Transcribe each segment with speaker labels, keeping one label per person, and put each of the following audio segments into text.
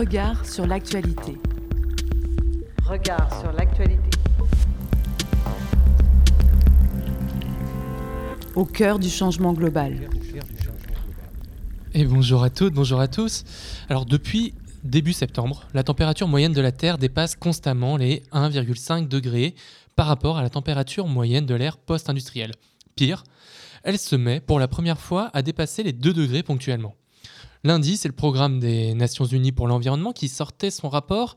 Speaker 1: Regard sur l'actualité.
Speaker 2: Regard sur l'actualité.
Speaker 1: Au cœur du changement global.
Speaker 3: Et bonjour à toutes, bonjour à tous. Alors depuis début septembre, la température moyenne de la Terre dépasse constamment les 1,5 degrés par rapport à la température moyenne de l'ère post-industrielle. Pire, elle se met pour la première fois à dépasser les 2 degrés ponctuellement. Lundi, c'est le programme des Nations Unies pour l'environnement qui sortait son rapport.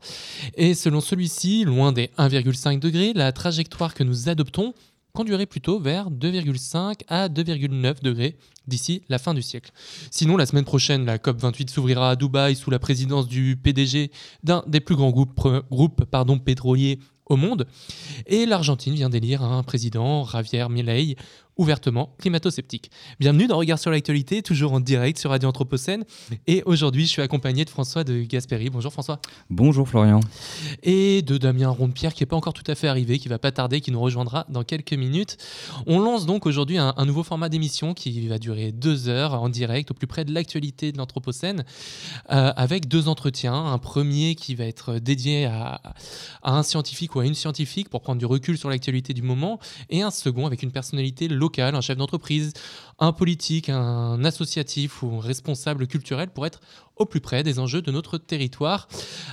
Speaker 3: Et selon celui-ci, loin des 1,5 degrés, la trajectoire que nous adoptons conduirait plutôt vers 2,5 à 2,9 degrés d'ici la fin du siècle. Sinon, la semaine prochaine, la COP28 s'ouvrira à Dubaï sous la présidence du PDG d'un des plus grands groupes, pétroliers au monde. Et l'Argentine vient d'élire un président, Javier Milei, ouvertement climato-sceptique. Bienvenue dans Regard sur l'actualité, toujours en direct sur Radio Anthropocène. Et aujourd'hui, je suis accompagné de François de Gasperi. Bonjour François.
Speaker 4: Bonjour Florian.
Speaker 3: Et de Damien Rondepierre qui n'est pas encore tout à fait arrivé, qui va pas tarder, qui nous rejoindra dans quelques minutes. On lance donc aujourd'hui un, nouveau format d'émission qui va durer deux heures en direct au plus près de l'actualité de l'Anthropocène euh, avec deux entretiens. Un premier qui va être dédié à, à, un scientifique ou à une scientifique pour prendre du recul sur l'actualité du moment et un second avec une personnalité un chef d'entreprise, un politique, un associatif ou un responsable culturel pour être au plus près des enjeux de notre territoire.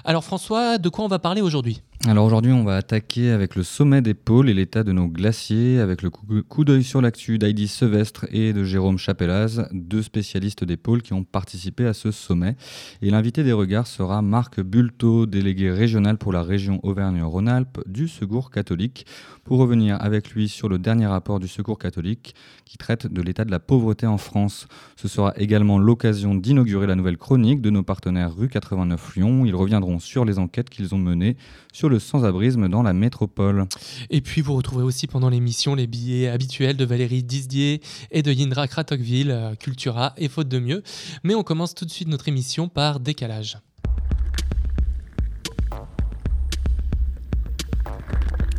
Speaker 3: Alors François, de quoi on va parler aujourd'hui?
Speaker 4: Alors aujourd'hui, on va attaquer avec le sommet des pôles et l'état de nos glaciers, avec le coup d'œil sur l'actu d'Heidi Sevestre et de Jérôme Chapelaz, deux spécialistes des pôles qui ont participé à ce sommet. Et l'invité des regards sera Marc Bulto, délégué régional pour la région Auvergne-Rhône-Alpes du Secours catholique, pour revenir avec lui sur le dernier rapport du Secours catholique qui traite de l'état de la pauvreté en France. Ce sera également l'occasion d'inaugurer la nouvelle chronique de nos partenaires rue 89 Lyon. Ils reviendront sur les enquêtes qu'ils ont menées sur le sans-abrisme dans la métropole.
Speaker 3: Et puis vous retrouverez aussi pendant l'émission les billets habituels de Valérie Disdier et de Yindra Kratokville, euh, Cultura et Faute de mieux. Mais on commence tout de suite notre émission par décalage.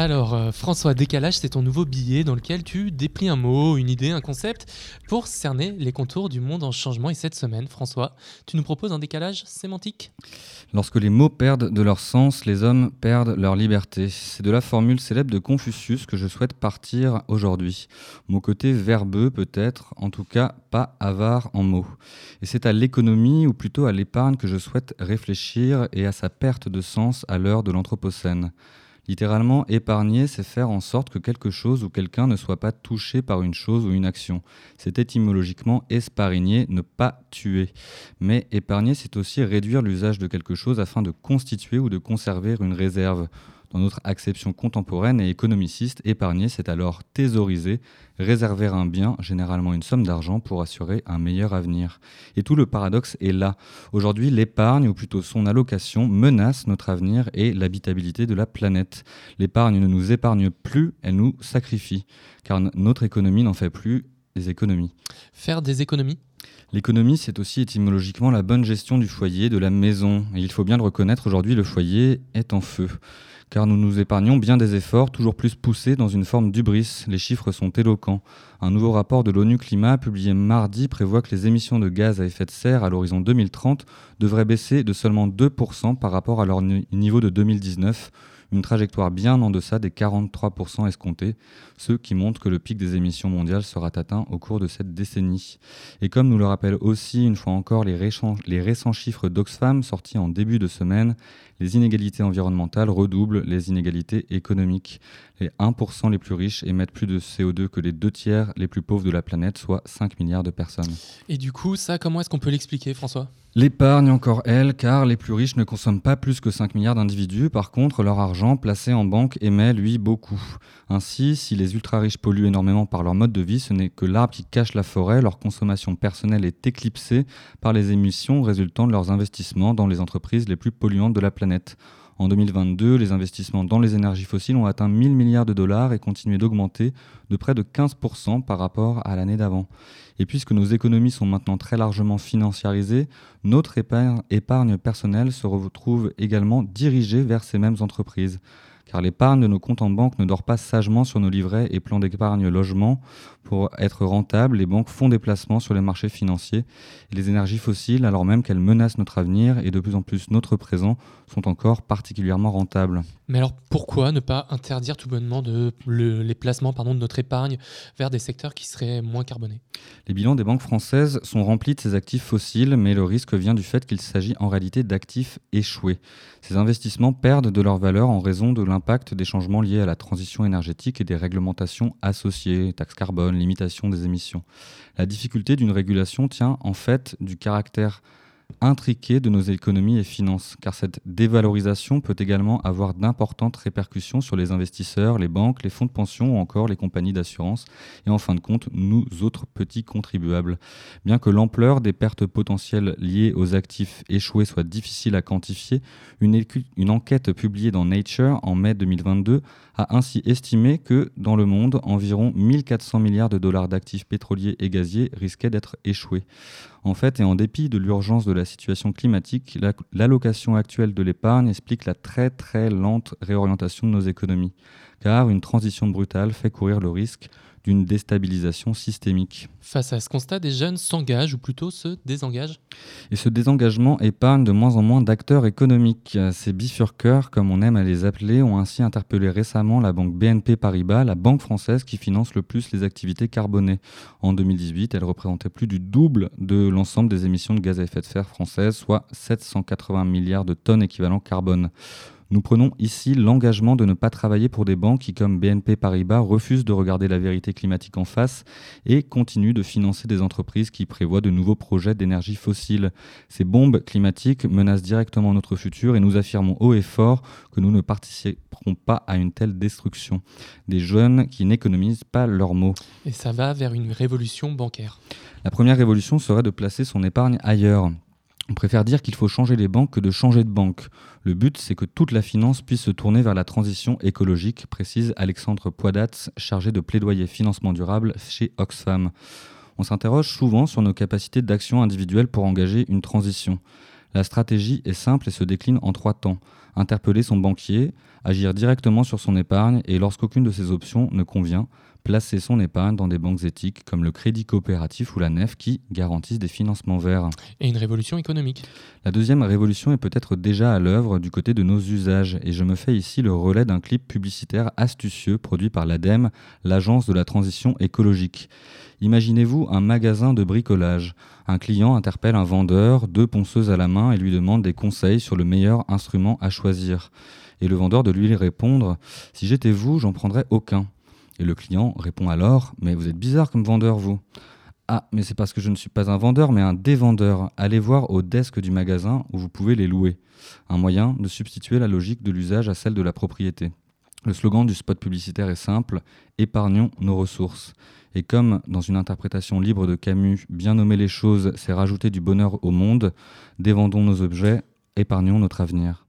Speaker 3: Alors, euh, François, Décalage, c'est ton nouveau billet dans lequel tu déplies un mot, une idée, un concept pour cerner les contours du monde en changement. Et cette semaine, François, tu nous proposes un décalage sémantique?
Speaker 4: Lorsque les mots perdent de leur sens, les hommes perdent leur liberté. C'est de la formule célèbre de Confucius que je souhaite partir aujourd'hui. Mon côté verbeux peut-être, en tout cas pas avare en mots. Et c'est à l'économie, ou plutôt à l'épargne, que je souhaite réfléchir et à sa perte de sens à l'heure de l'Anthropocène. Littéralement, épargner, c'est faire en sorte que quelque chose ou quelqu'un ne soit pas touché par une chose ou une action. C'est étymologiquement esparigner, ne pas tuer. Mais épargner, c'est aussi réduire l'usage de quelque chose afin de constituer ou de conserver une réserve. Dans notre acception contemporaine et économiciste, épargner, c'est alors thésauriser, réserver un bien, généralement une somme d'argent, pour assurer un meilleur avenir. Et tout le paradoxe est là. Aujourd'hui, l'épargne, ou plutôt son allocation, menace notre avenir et l'habitabilité de la planète. L'épargne ne nous épargne plus, elle nous sacrifie, car notre économie n'en fait plus des économies.
Speaker 3: Faire des économies?
Speaker 4: L'économie, c'est aussi étymologiquement la bonne gestion du foyer, de la maison. Et il faut bien le reconnaître, aujourd'hui, le foyer est en feu car nous nous épargnons bien des efforts toujours plus poussés dans une forme d'ubris. Les chiffres sont éloquents. Un nouveau rapport de l'ONU Climat publié mardi prévoit que les émissions de gaz à effet de serre à l'horizon 2030 devraient baisser de seulement 2% par rapport à leur niveau de 2019 une trajectoire bien en deçà des 43% escomptés, ce qui montre que le pic des émissions mondiales sera atteint au cours de cette décennie. Et comme nous le rappellent aussi une fois encore les, les récents chiffres d'Oxfam sortis en début de semaine, les inégalités environnementales redoublent les inégalités économiques. Les 1% les plus riches émettent plus de CO2 que les deux tiers les plus pauvres de la planète, soit 5 milliards de personnes.
Speaker 3: Et du coup, ça, comment est-ce qu'on peut l'expliquer, François?
Speaker 4: L'épargne encore elle, car les plus riches ne consomment pas plus que 5 milliards d'individus. Par contre, leur argent placé en banque émet, lui, beaucoup. Ainsi, si les ultra-riches polluent énormément par leur mode de vie, ce n'est que l'arbre qui cache la forêt. Leur consommation personnelle est éclipsée par les émissions résultant de leurs investissements dans les entreprises les plus polluantes de la planète. En 2022, les investissements dans les énergies fossiles ont atteint 1000 milliards de dollars et continué d'augmenter de près de 15% par rapport à l'année d'avant. Et puisque nos économies sont maintenant très largement financiarisées, notre épargne personnelle se retrouve également dirigée vers ces mêmes entreprises car l'épargne de nos comptes en banque ne dort pas sagement sur nos livrets et plans d'épargne logement. Pour être rentables, les banques font des placements sur les marchés financiers. Et les énergies fossiles, alors même qu'elles menacent notre avenir et de plus en plus notre présent, sont encore particulièrement rentables.
Speaker 3: Mais alors pourquoi ne pas interdire tout bonnement les placements pardon, de notre épargne vers des secteurs qui seraient moins carbonés?
Speaker 4: Les bilans des banques françaises sont remplis de ces actifs fossiles, mais le risque vient du fait qu'il s'agit en réalité d'actifs échoués. Ces investissements perdent de leur valeur en raison de l'impact des changements liés à la transition énergétique et des réglementations associées, taxes carbone, limitation des émissions. La difficulté d'une régulation tient en fait du caractère intriqué de nos économies et finances, car cette dévalorisation peut également avoir d'importantes répercussions sur les investisseurs, les banques, les fonds de pension ou encore les compagnies d'assurance, et en fin de compte, nous autres petits contribuables. Bien que l'ampleur des pertes potentielles liées aux actifs échoués soit difficile à quantifier, une, une enquête publiée dans Nature en mai 2022 a ainsi estimé que, dans le monde, environ 1400 milliards de dollars d'actifs pétroliers et gaziers risquaient d'être échoués. En fait, et en dépit de l'urgence de la situation climatique, l'allocation actuelle de l'épargne explique la très très lente réorientation de nos économies, car une transition brutale fait courir le risque d'une déstabilisation systémique.
Speaker 3: Face à ce constat, des jeunes s'engagent ou plutôt se désengagent?
Speaker 4: Et ce désengagement épargne de moins en moins d'acteurs économiques. Ces bifurqueurs, comme on aime à les appeler, ont ainsi interpellé récemment la banque BNP Paribas, la banque française qui finance le plus les activités carbonées. En 2018, elle représentait plus du double de l'ensemble des émissions de gaz à effet de serre françaises, soit 780 milliards de tonnes équivalent carbone. Nous prenons ici l'engagement de ne pas travailler pour des banques qui, comme BNP Paribas, refusent de regarder la vérité climatique en face et continuent de financer des entreprises qui prévoient de nouveaux projets d'énergie fossile. Ces bombes climatiques menacent directement notre futur et nous affirmons haut et fort que nous ne participerons pas à une telle destruction. Des jeunes qui n'économisent pas leurs mots.
Speaker 3: Et ça va vers une révolution bancaire.
Speaker 4: La première révolution serait de placer son épargne ailleurs. On préfère dire qu'il faut changer les banques que de changer de banque. Le but, c'est que toute la finance puisse se tourner vers la transition écologique, précise Alexandre Poidatz, chargé de plaidoyer financement durable chez Oxfam. On s'interroge souvent sur nos capacités d'action individuelle pour engager une transition. La stratégie est simple et se décline en trois temps. Interpeller son banquier, agir directement sur son épargne et lorsqu'aucune de ces options ne convient, placer son épargne dans des banques éthiques comme le Crédit Coopératif ou la NEF qui garantissent des financements verts.
Speaker 3: Et une révolution économique.
Speaker 4: La deuxième révolution est peut-être déjà à l'œuvre du côté de nos usages et je me fais ici le relais d'un clip publicitaire astucieux produit par l'ADEME, l'agence de la transition écologique. Imaginez-vous un magasin de bricolage. Un client interpelle un vendeur, deux ponceuses à la main et lui demande des conseils sur le meilleur instrument à choisir. Et le vendeur de lui répondre Si j'étais vous, j'en prendrais aucun. Et le client répond alors Mais vous êtes bizarre comme vendeur, vous. Ah, mais c'est parce que je ne suis pas un vendeur, mais un dévendeur. Allez voir au desk du magasin où vous pouvez les louer. Un moyen de substituer la logique de l'usage à celle de la propriété. Le slogan du spot publicitaire est simple Épargnons nos ressources. Et comme dans une interprétation libre de Camus, bien nommer les choses, c'est rajouter du bonheur au monde, dévendons nos objets, épargnons notre avenir.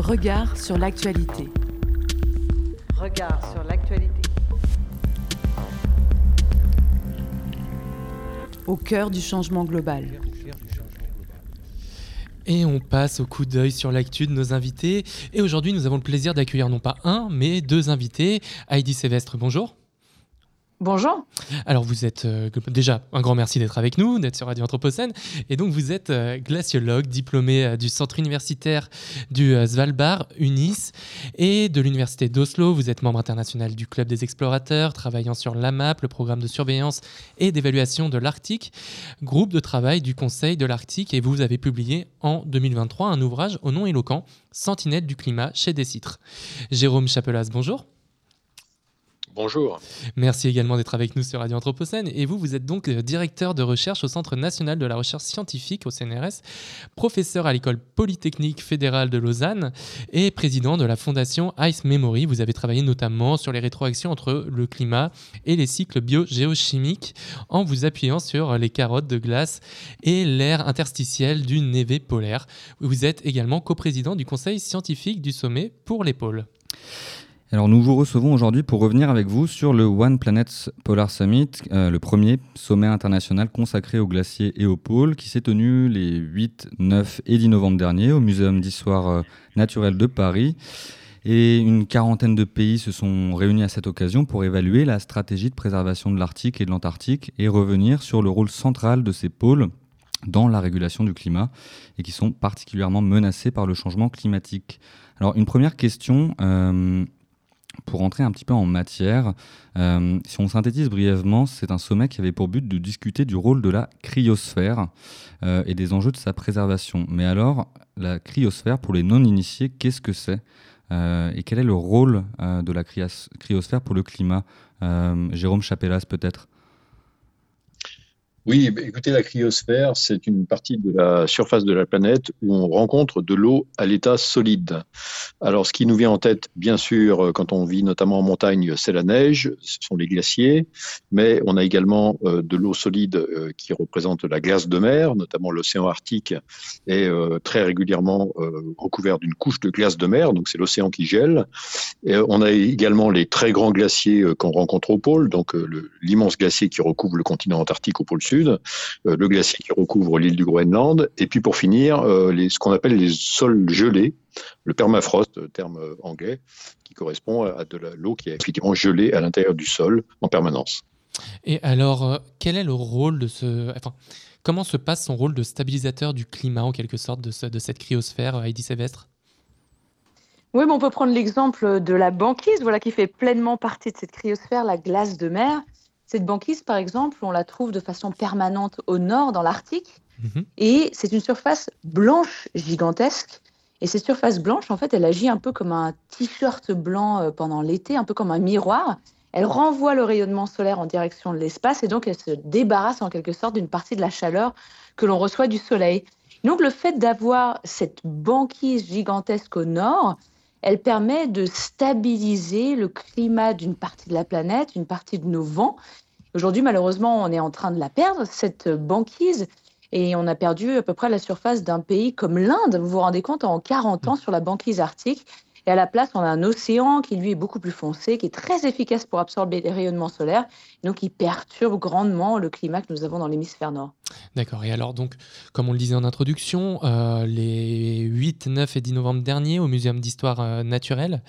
Speaker 1: Regard sur l'actualité.
Speaker 2: Regard sur l'actualité.
Speaker 1: Au cœur du changement global.
Speaker 3: Et on passe au coup d'œil sur l'actu de nos invités. Et aujourd'hui, nous avons le plaisir d'accueillir non pas un, mais deux invités. Heidi Sévestre, bonjour.
Speaker 5: Bonjour.
Speaker 3: Alors vous êtes euh, déjà un grand merci d'être avec nous, d'être sur Radio Anthropocène. Et donc vous êtes euh, glaciologue, diplômé euh, du centre universitaire du Svalbard, UNIS, et de l'université d'Oslo. Vous êtes membre international du Club des explorateurs, travaillant sur l'AMAP, le programme de surveillance et d'évaluation de l'Arctique, groupe de travail du Conseil de l'Arctique. Et vous avez publié en 2023 un ouvrage au nom éloquent, Sentinelle du climat chez Décitre. Jérôme Chapelas, bonjour.
Speaker 6: Bonjour.
Speaker 3: Merci également d'être avec nous sur Radio Anthropocène. Et vous, vous êtes donc euh, directeur de recherche au Centre national de la recherche scientifique au CNRS, professeur à l'école polytechnique fédérale de Lausanne et président de la fondation Ice Memory. Vous avez travaillé notamment sur les rétroactions entre le climat et les cycles biogéochimiques en vous appuyant sur les carottes de glace et l'air interstitiel du névé polaire. Vous êtes également coprésident du conseil scientifique du sommet pour les pôles.
Speaker 4: Alors nous vous recevons aujourd'hui pour revenir avec vous sur le One Planet Polar Summit, euh, le premier sommet international consacré aux glaciers et aux pôles, qui s'est tenu les 8, 9 et 10 novembre dernier au Muséum d'histoire euh, naturelle de Paris. Et une quarantaine de pays se sont réunis à cette occasion pour évaluer la stratégie de préservation de l'Arctique et de l'Antarctique et revenir sur le rôle central de ces pôles dans la régulation du climat et qui sont particulièrement menacés par le changement climatique. Alors une première question, euh, pour entrer un petit peu en matière, euh, si on synthétise brièvement, c'est un sommet qui avait pour but de discuter du rôle de la cryosphère euh, et des enjeux de sa préservation. Mais alors, la cryosphère, pour les non-initiés, qu'est-ce que c'est euh, Et quel est le rôle de la cryosphère pour le climat Jérôme Chapellas, peut-être?
Speaker 6: Oui, écoutez, la cryosphère, c'est une partie de la surface de la planète où on rencontre de l'eau à l'état solide. Alors, ce qui nous vient en tête, bien sûr, quand on vit notamment en montagne, c'est la neige, ce sont les glaciers, mais on a également euh, de l'eau solide euh, qui représente la glace de mer, notamment l'océan Arctique est euh, très régulièrement recouvert d'une couche de glace de mer, donc c'est l'océan qui gèle. Et on a également les très grands glaciers qu'on rencontre au pôle, donc l'immense glacier qui recouvre le continent antarctique au pôle sud, euh, le glacier qui recouvre l'île du Groenland, et puis pour finir, euh, les, ce qu'on appelle les sols gelés, le permafrost, terme anglais, qui correspond à de l'eau qui est effectivement gelée à l'intérieur du sol en permanence.
Speaker 3: Et alors, euh, quel est le rôle de ce... Enfin, comment se passe son rôle de stabilisateur du climat, en quelque sorte, de, de cette cryosphère, Heidi Sévestre?
Speaker 5: Oui, mais on peut prendre l'exemple de la banquise, voilà, qui fait pleinement partie de cette cryosphère, la glace de mer. Cette banquise, par exemple, on la trouve de façon permanente au nord, dans l'Arctique. Mhm. Et c'est une surface blanche gigantesque. Et cette surface blanche, en fait, elle agit un peu comme un t-shirt blanc euh, pendant l'été, un peu comme un miroir. Elle renvoie le rayonnement solaire en direction de l'espace et donc elle se débarrasse en quelque sorte d'une partie de la chaleur que l'on reçoit du soleil. Donc le fait d'avoir cette banquise gigantesque au nord, elle permet de stabiliser le climat d'une partie de la planète, une partie de nos vents. Aujourd'hui, malheureusement, on est en train de la perdre, cette banquise, et on a perdu à peu près la surface d'un pays comme l'Inde. Vous vous rendez compte, en 40 ans sur la banquise arctique, et à la place, on a un océan qui, lui, est beaucoup plus foncé, qui est très efficace pour absorber les rayonnements solaires, donc qui perturbe grandement le climat que nous avons dans l'hémisphère nord.
Speaker 3: D'accord. Et alors, donc, comme on le disait en introduction, euh, les 8, 9 et 10 novembre dernier, au Muséum d'histoire euh, naturelle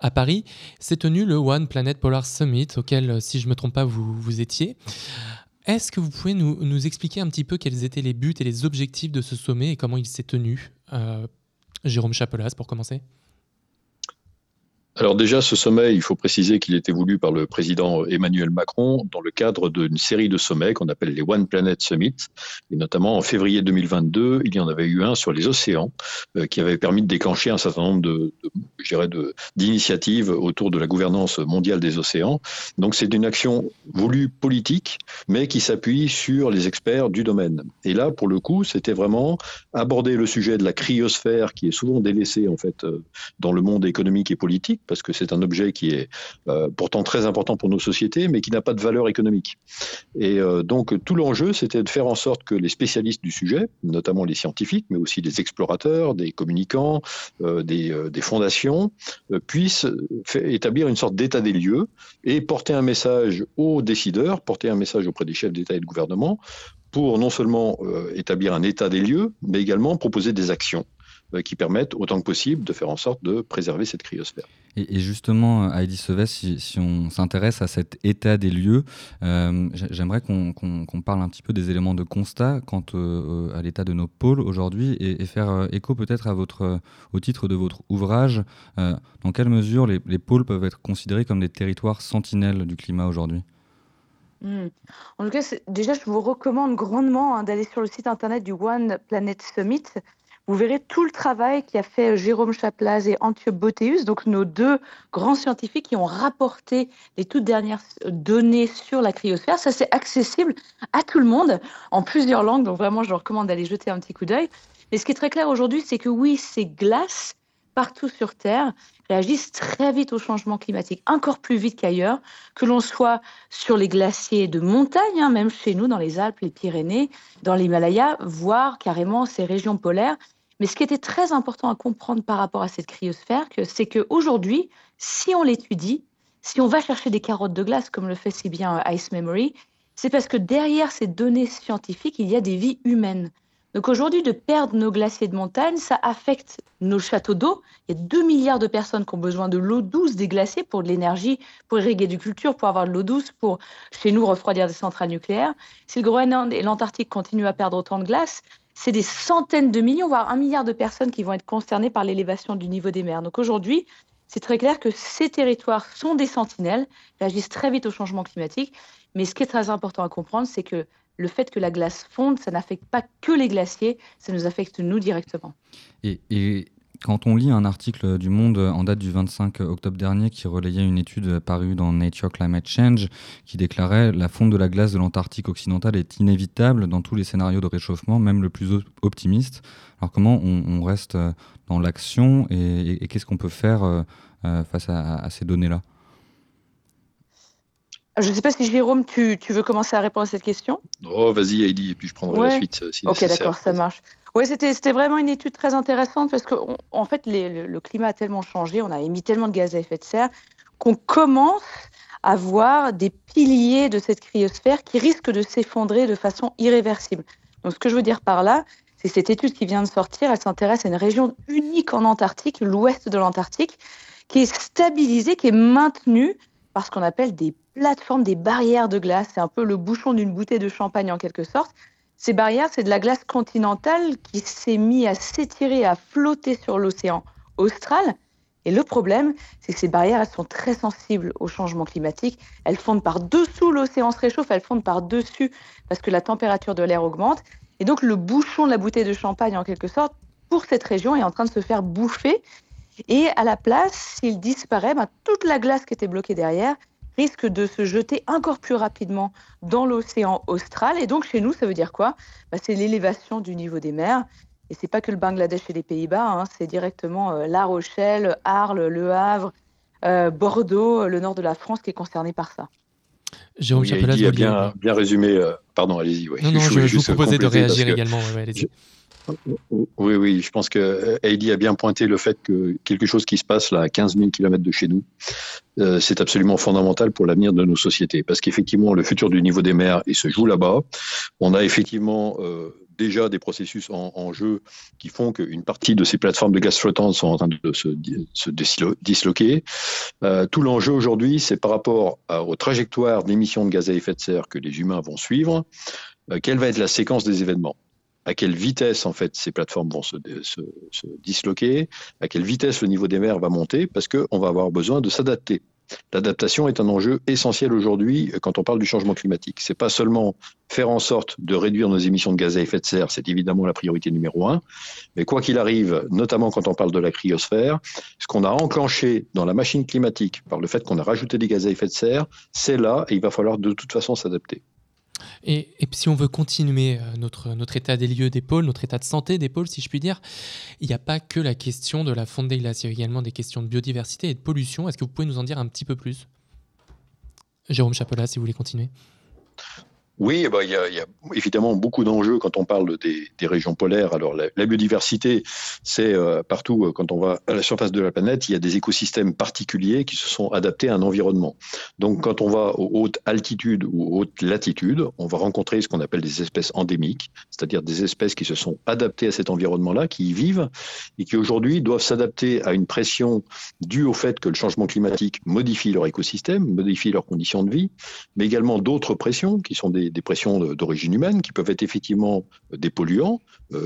Speaker 3: à Paris, s'est tenu le One Planet Polar Summit, auquel, si je ne me trompe pas, vous, vous étiez. Est-ce que vous pouvez nous, expliquer un petit peu quels étaient les buts et les objectifs de ce sommet et comment il s'est tenu euh, Jérôme Chapelas, pour commencer?
Speaker 6: Alors déjà, ce sommet, il faut préciser qu'il était voulu par le président Emmanuel Macron dans le cadre d'une série de sommets qu'on appelle les One Planet Summit. Et notamment en février 2022, il y en avait eu un sur les océans euh, qui avait permis de déclencher un certain nombre de, de d'initiatives autour de la gouvernance mondiale des océans. Donc c'est une action voulue politique, mais qui s'appuie sur les experts du domaine. Et là, pour le coup, c'était vraiment aborder le sujet de la cryosphère qui est souvent délaissée en fait euh, dans le monde économique et politique parce que c'est un objet qui est euh, pourtant très important pour nos sociétés, mais qui n'a pas de valeur économique. Et euh, donc tout l'enjeu, c'était de faire en sorte que les spécialistes du sujet, notamment les scientifiques, mais aussi des explorateurs, des communicants, euh, des, des, fondations, puissent établir une sorte d'état des lieux et porter un message aux décideurs, porter un message auprès des chefs d'État et de gouvernement pour non seulement établir un état des lieux, mais également proposer des actions qui permettent autant que possible de faire en sorte de préserver cette cryosphère.
Speaker 4: Et, justement, Heidi Seves, si, on s'intéresse à cet état des lieux, euh, j'aimerais qu'on parle un petit peu des éléments de constat quant euh, à l'état de nos pôles aujourd'hui et, faire euh, écho peut-être au titre de votre ouvrage. dans quelle mesure les, pôles peuvent être considérés comme des territoires sentinelles du climat aujourd'hui?
Speaker 5: Hmm. En tout cas, déjà, je vous recommande grandement hein, d'aller sur le site internet du One Planet Summit vous verrez tout le travail qu'a fait Jérôme Chaplaz et Antiope Boteus, donc nos deux grands scientifiques qui ont rapporté les toutes dernières données sur la cryosphère. Ça, c'est accessible à tout le monde en plusieurs langues, donc vraiment, je leur recommande d'aller jeter un petit coup d'œil. Mais ce qui est très clair aujourd'hui, c'est que oui, ces glaces partout sur Terre réagissent très vite au changement climatique, encore plus vite qu'ailleurs, que l'on soit sur les glaciers de montagne, hein, même chez nous dans les Alpes, les Pyrénées, dans l'Himalaya, voire carrément ces régions polaires. Mais ce qui était très important à comprendre par rapport à cette cryosphère, c'est qu'aujourd'hui, si on l'étudie, si on va chercher des carottes de glace, comme le fait si bien Ice Memory, c'est parce que derrière ces données scientifiques, il y a des vies humaines. Donc aujourd'hui, de perdre nos glaciers de montagne, ça affecte nos châteaux d'eau. Il y a 2 milliards de personnes qui ont besoin de l'eau douce des glaciers pour de l'énergie, pour irriguer du culture, pour avoir de l'eau douce, pour chez nous refroidir des centrales nucléaires. Si le Groenland et l'Antarctique continuent à perdre autant de glace, c'est des centaines de millions, voire un milliard de personnes qui vont être concernées par l'élévation du niveau des mers. Donc aujourd'hui, c'est très clair que ces territoires sont des sentinelles, réagissent très vite au changement climatique. Mais ce qui est très important à comprendre, c'est que le fait que la glace fonde, ça n'affecte pas que les glaciers, ça nous affecte nous directement.
Speaker 4: Et, quand on lit un article du Monde en date du 25 octobre dernier qui relayait une étude parue dans Nature Climate Change qui déclarait la fonte de la glace de l'Antarctique occidentale est inévitable dans tous les scénarios de réchauffement, même le plus optimiste. Alors comment on, reste dans l'action et, qu'est-ce qu'on peut faire euh, euh, face à ces données-là?
Speaker 5: Je ne sais pas si Jérôme, tu, veux commencer à répondre à cette question?
Speaker 6: Oh, vas-y Heidi, et puis je prendrai la suite. Euh, si
Speaker 5: ok, d'accord, ça marche. Oui, c'était vraiment une étude très intéressante parce qu'en en fait, le, climat a tellement changé, on a émis tellement de gaz à effet de serre qu'on commence à voir des piliers de cette cryosphère qui risquent de s'effondrer de façon irréversible. Donc, ce que je veux dire par là, c'est cette étude qui vient de sortir, elle s'intéresse à une région unique en Antarctique, l'ouest de l'Antarctique, qui est stabilisée, qui est maintenue par ce qu'on appelle des plateformes, des barrières de glace. C'est un peu le bouchon d'une bouteille de champagne en quelque sorte. Ces barrières, c'est de la glace continentale qui s'est mise à s'étirer, à flotter sur l'océan austral. Et le problème, c'est que ces barrières, elles sont très sensibles au changement climatique. Elles fondent par-dessous, l'océan se réchauffe, elles fondent par-dessus parce que la température de l'air augmente. Et donc, le bouchon de la bouteille de champagne, en quelque sorte, pour cette région, est en train de se faire bouffer. Et à la place, s'il disparaît, ben, toute la glace qui était bloquée derrière risque de se jeter encore plus rapidement dans l'océan austral. Et donc chez nous, ça veut dire quoi? Ben, C'est l'élévation du niveau des mers. Et c'est pas que le Bangladesh et les Pays-Bas, hein, c'est directement euh, La Rochelle, Arles, Le Havre, euh, Bordeaux, le nord de la France qui est concerné par ça.
Speaker 6: Jérôme oui, a bien, bien résumé. Euh, pardon, allez-y.
Speaker 3: Non, non, je, je, vous proposais de réagir également. allez-y.
Speaker 6: Oui, oui, je pense que Heidi a bien pointé le fait que quelque chose qui se passe là à 15 000 km de chez nous, euh, c'est absolument fondamental pour l'avenir de nos sociétés. Parce qu'effectivement, le futur du niveau des mers, il se joue là-bas. On a effectivement euh, déjà des processus en, jeu qui font qu'une partie de ces plateformes de gaz flottantes sont en train de se, disloquer. Euh, tout l'enjeu aujourd'hui, c'est par rapport aux trajectoires d'émissions de gaz à effet de serre que les humains vont suivre, quelle va être la séquence des événements? À quelle vitesse en fait ces plateformes vont se, disloquer, à quelle vitesse le niveau des mers va monter, parce qu'on va avoir besoin de s'adapter. L'adaptation est un enjeu essentiel aujourd'hui euh, quand on parle du changement climatique. C'est pas seulement faire en sorte de réduire nos émissions de gaz à effet de serre, c'est évidemment la priorité numéro un. Mais quoi qu'il arrive, notamment quand on parle de la cryosphère, ce qu'on a enclenché dans la machine climatique par le fait qu'on a rajouté des gaz à effet de serre, c'est là et il va falloir de toute façon s'adapter.
Speaker 3: Et, si on veut continuer euh, notre, état des lieux des pôles, notre état de santé des pôles, si je puis dire, il n'y a pas que la question de la fonte des glaces, il y a également des questions de biodiversité et de pollution. Est-ce que vous pouvez nous en dire un petit peu plus? Jérôme Chapelas, si vous voulez continuer.
Speaker 6: Oui, eh ben, il y, a, y, a, évidemment beaucoup d'enjeux quand on parle des, des régions polaires. Alors la, la biodiversité, c'est euh, partout euh, quand on va à la surface de la planète, il y a des écosystèmes particuliers qui se sont adaptés à un environnement. Donc quand on va aux hautes altitudes ou hautes latitudes, on va rencontrer ce qu'on appelle des espèces endémiques, c'est-à-dire des espèces qui se sont adaptées à cet environnement-là, qui y vivent et qui aujourd'hui doivent s'adapter à une pression due au fait que le changement climatique modifie leur écosystème, modifie leurs conditions de vie, mais également d'autres pressions qui sont des des, pressions d'origine humaine qui peuvent être effectivement des polluants,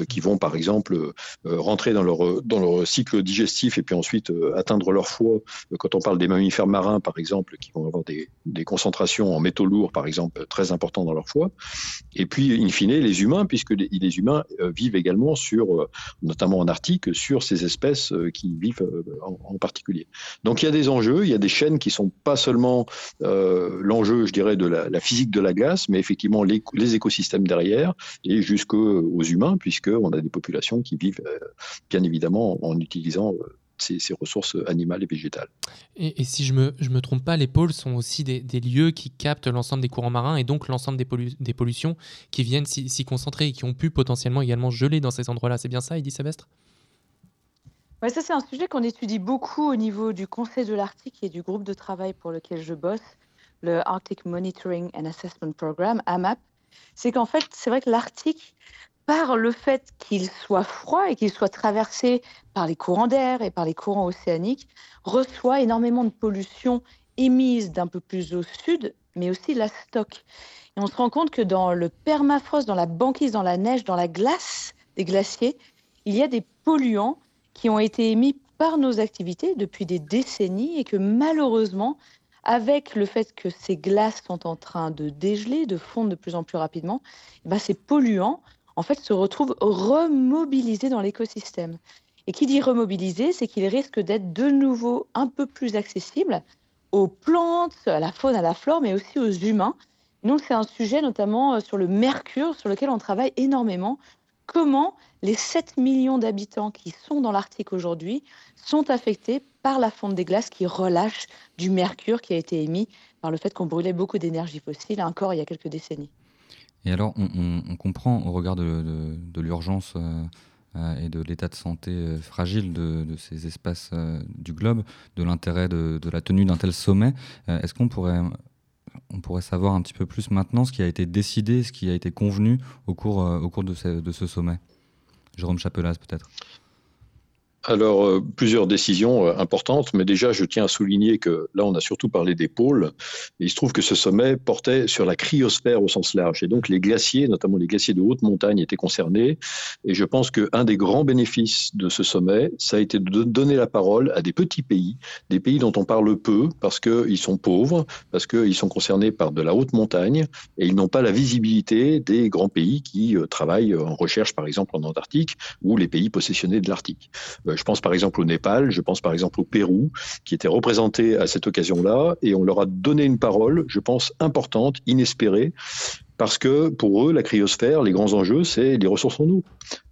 Speaker 6: qui vont par exemple rentrer dans leur, dans leur cycle digestif et puis ensuite atteindre leur foie. Quand on parle des mammifères marins, par exemple, qui vont avoir des, des concentrations en métaux lourds, par exemple, très importantes dans leur foie. Et puis, in fine, les humains, puisque les, les humains vivent également sur, notamment en Arctique, sur ces espèces qui vivent en, particulier. Donc il y a des enjeux, il y a des chaînes qui sont pas seulement euh, l'enjeu, je dirais, de la, physique de la glace, mais effectivement les, écosystèmes derrière et jusqu'aux humains, puisqu'on a des populations qui vivent euh, bien évidemment en utilisant euh, ces, ressources animales et végétales.
Speaker 3: Et, si je ne me, je me trompe pas, les pôles sont aussi des, lieux qui captent l'ensemble des courants marins et donc l'ensemble des, des, pollutions qui viennent s'y concentrer et qui ont pu potentiellement également geler dans ces endroits-là. C'est bien ça, Edith Savestre
Speaker 5: ça, c'est un sujet qu'on étudie beaucoup au niveau du Conseil de l'Arctique et du groupe de travail pour lequel je bosse, le Arctic Monitoring and Assessment Program, AMAP. C'est qu'en fait, c'est vrai que l'Arctique, par le fait qu'il soit froid et qu'il soit traversé par les courants d'air et par les courants océaniques, reçoit énormément de pollution émise d'un peu plus au sud, mais aussi la stocke. Et on se rend compte que dans le permafrost, dans la banquise, dans la neige, dans la glace des glaciers, il y a des polluants qui ont été émis par nos activités depuis des décennies et que malheureusement, avec le fait que ces glaces sont en train de dégeler, de fondre de plus en plus rapidement, eh ben ces polluants en fait se retrouvent remobilisés dans l'écosystème. Et qui dit remobilisés, c'est qu'ils risquent d'être de nouveau un peu plus accessibles aux plantes, à la faune, à la flore, mais aussi aux humains. Donc c'est un sujet notamment euh, sur le mercure sur lequel on travaille énormément comment les 7 millions d'habitants qui sont dans l'Arctique aujourd'hui sont affectés par la fonte des glaces qui relâche du mercure qui a été émis par le fait qu'on brûlait beaucoup d'énergie fossile encore il y a quelques décennies.
Speaker 4: Et alors, on, comprend au regard de, l'urgence euh, euh, et de l'état de santé euh, fragile de, ces espaces du globe, de l'intérêt de, la tenue d'un tel sommet. Est-ce qu'on pourrait on pourrait savoir un petit peu plus maintenant ce qui a été décidé, ce qui a été convenu au cours, euh, de, ce, de ce sommet. Jérôme Chapelas peut-être.
Speaker 6: Alors, euh, plusieurs décisions euh, importantes, mais déjà, je tiens à souligner que là, on a surtout parlé des pôles. Il se trouve que ce sommet portait sur la cryosphère au sens large. Et donc, les glaciers, notamment les glaciers de haute montagne, étaient concernés. Et je pense qu'un des grands bénéfices de ce sommet, ça a été de donner la parole à des petits pays, des pays dont on parle peu parce qu'ils sont pauvres, parce qu'ils sont concernés par de la haute montagne et ils n'ont pas la visibilité des grands pays qui euh, travaillent en recherche, par exemple, en Antarctique ou les pays possessionnés de l'Arctique. Je pense par exemple au Népal, je pense par exemple au Pérou, qui étaient représentés à cette occasion-là, et on leur a donné une parole, je pense, importante, inespérée, parce que pour eux, la cryosphère, les grands enjeux, c'est les ressources en eau.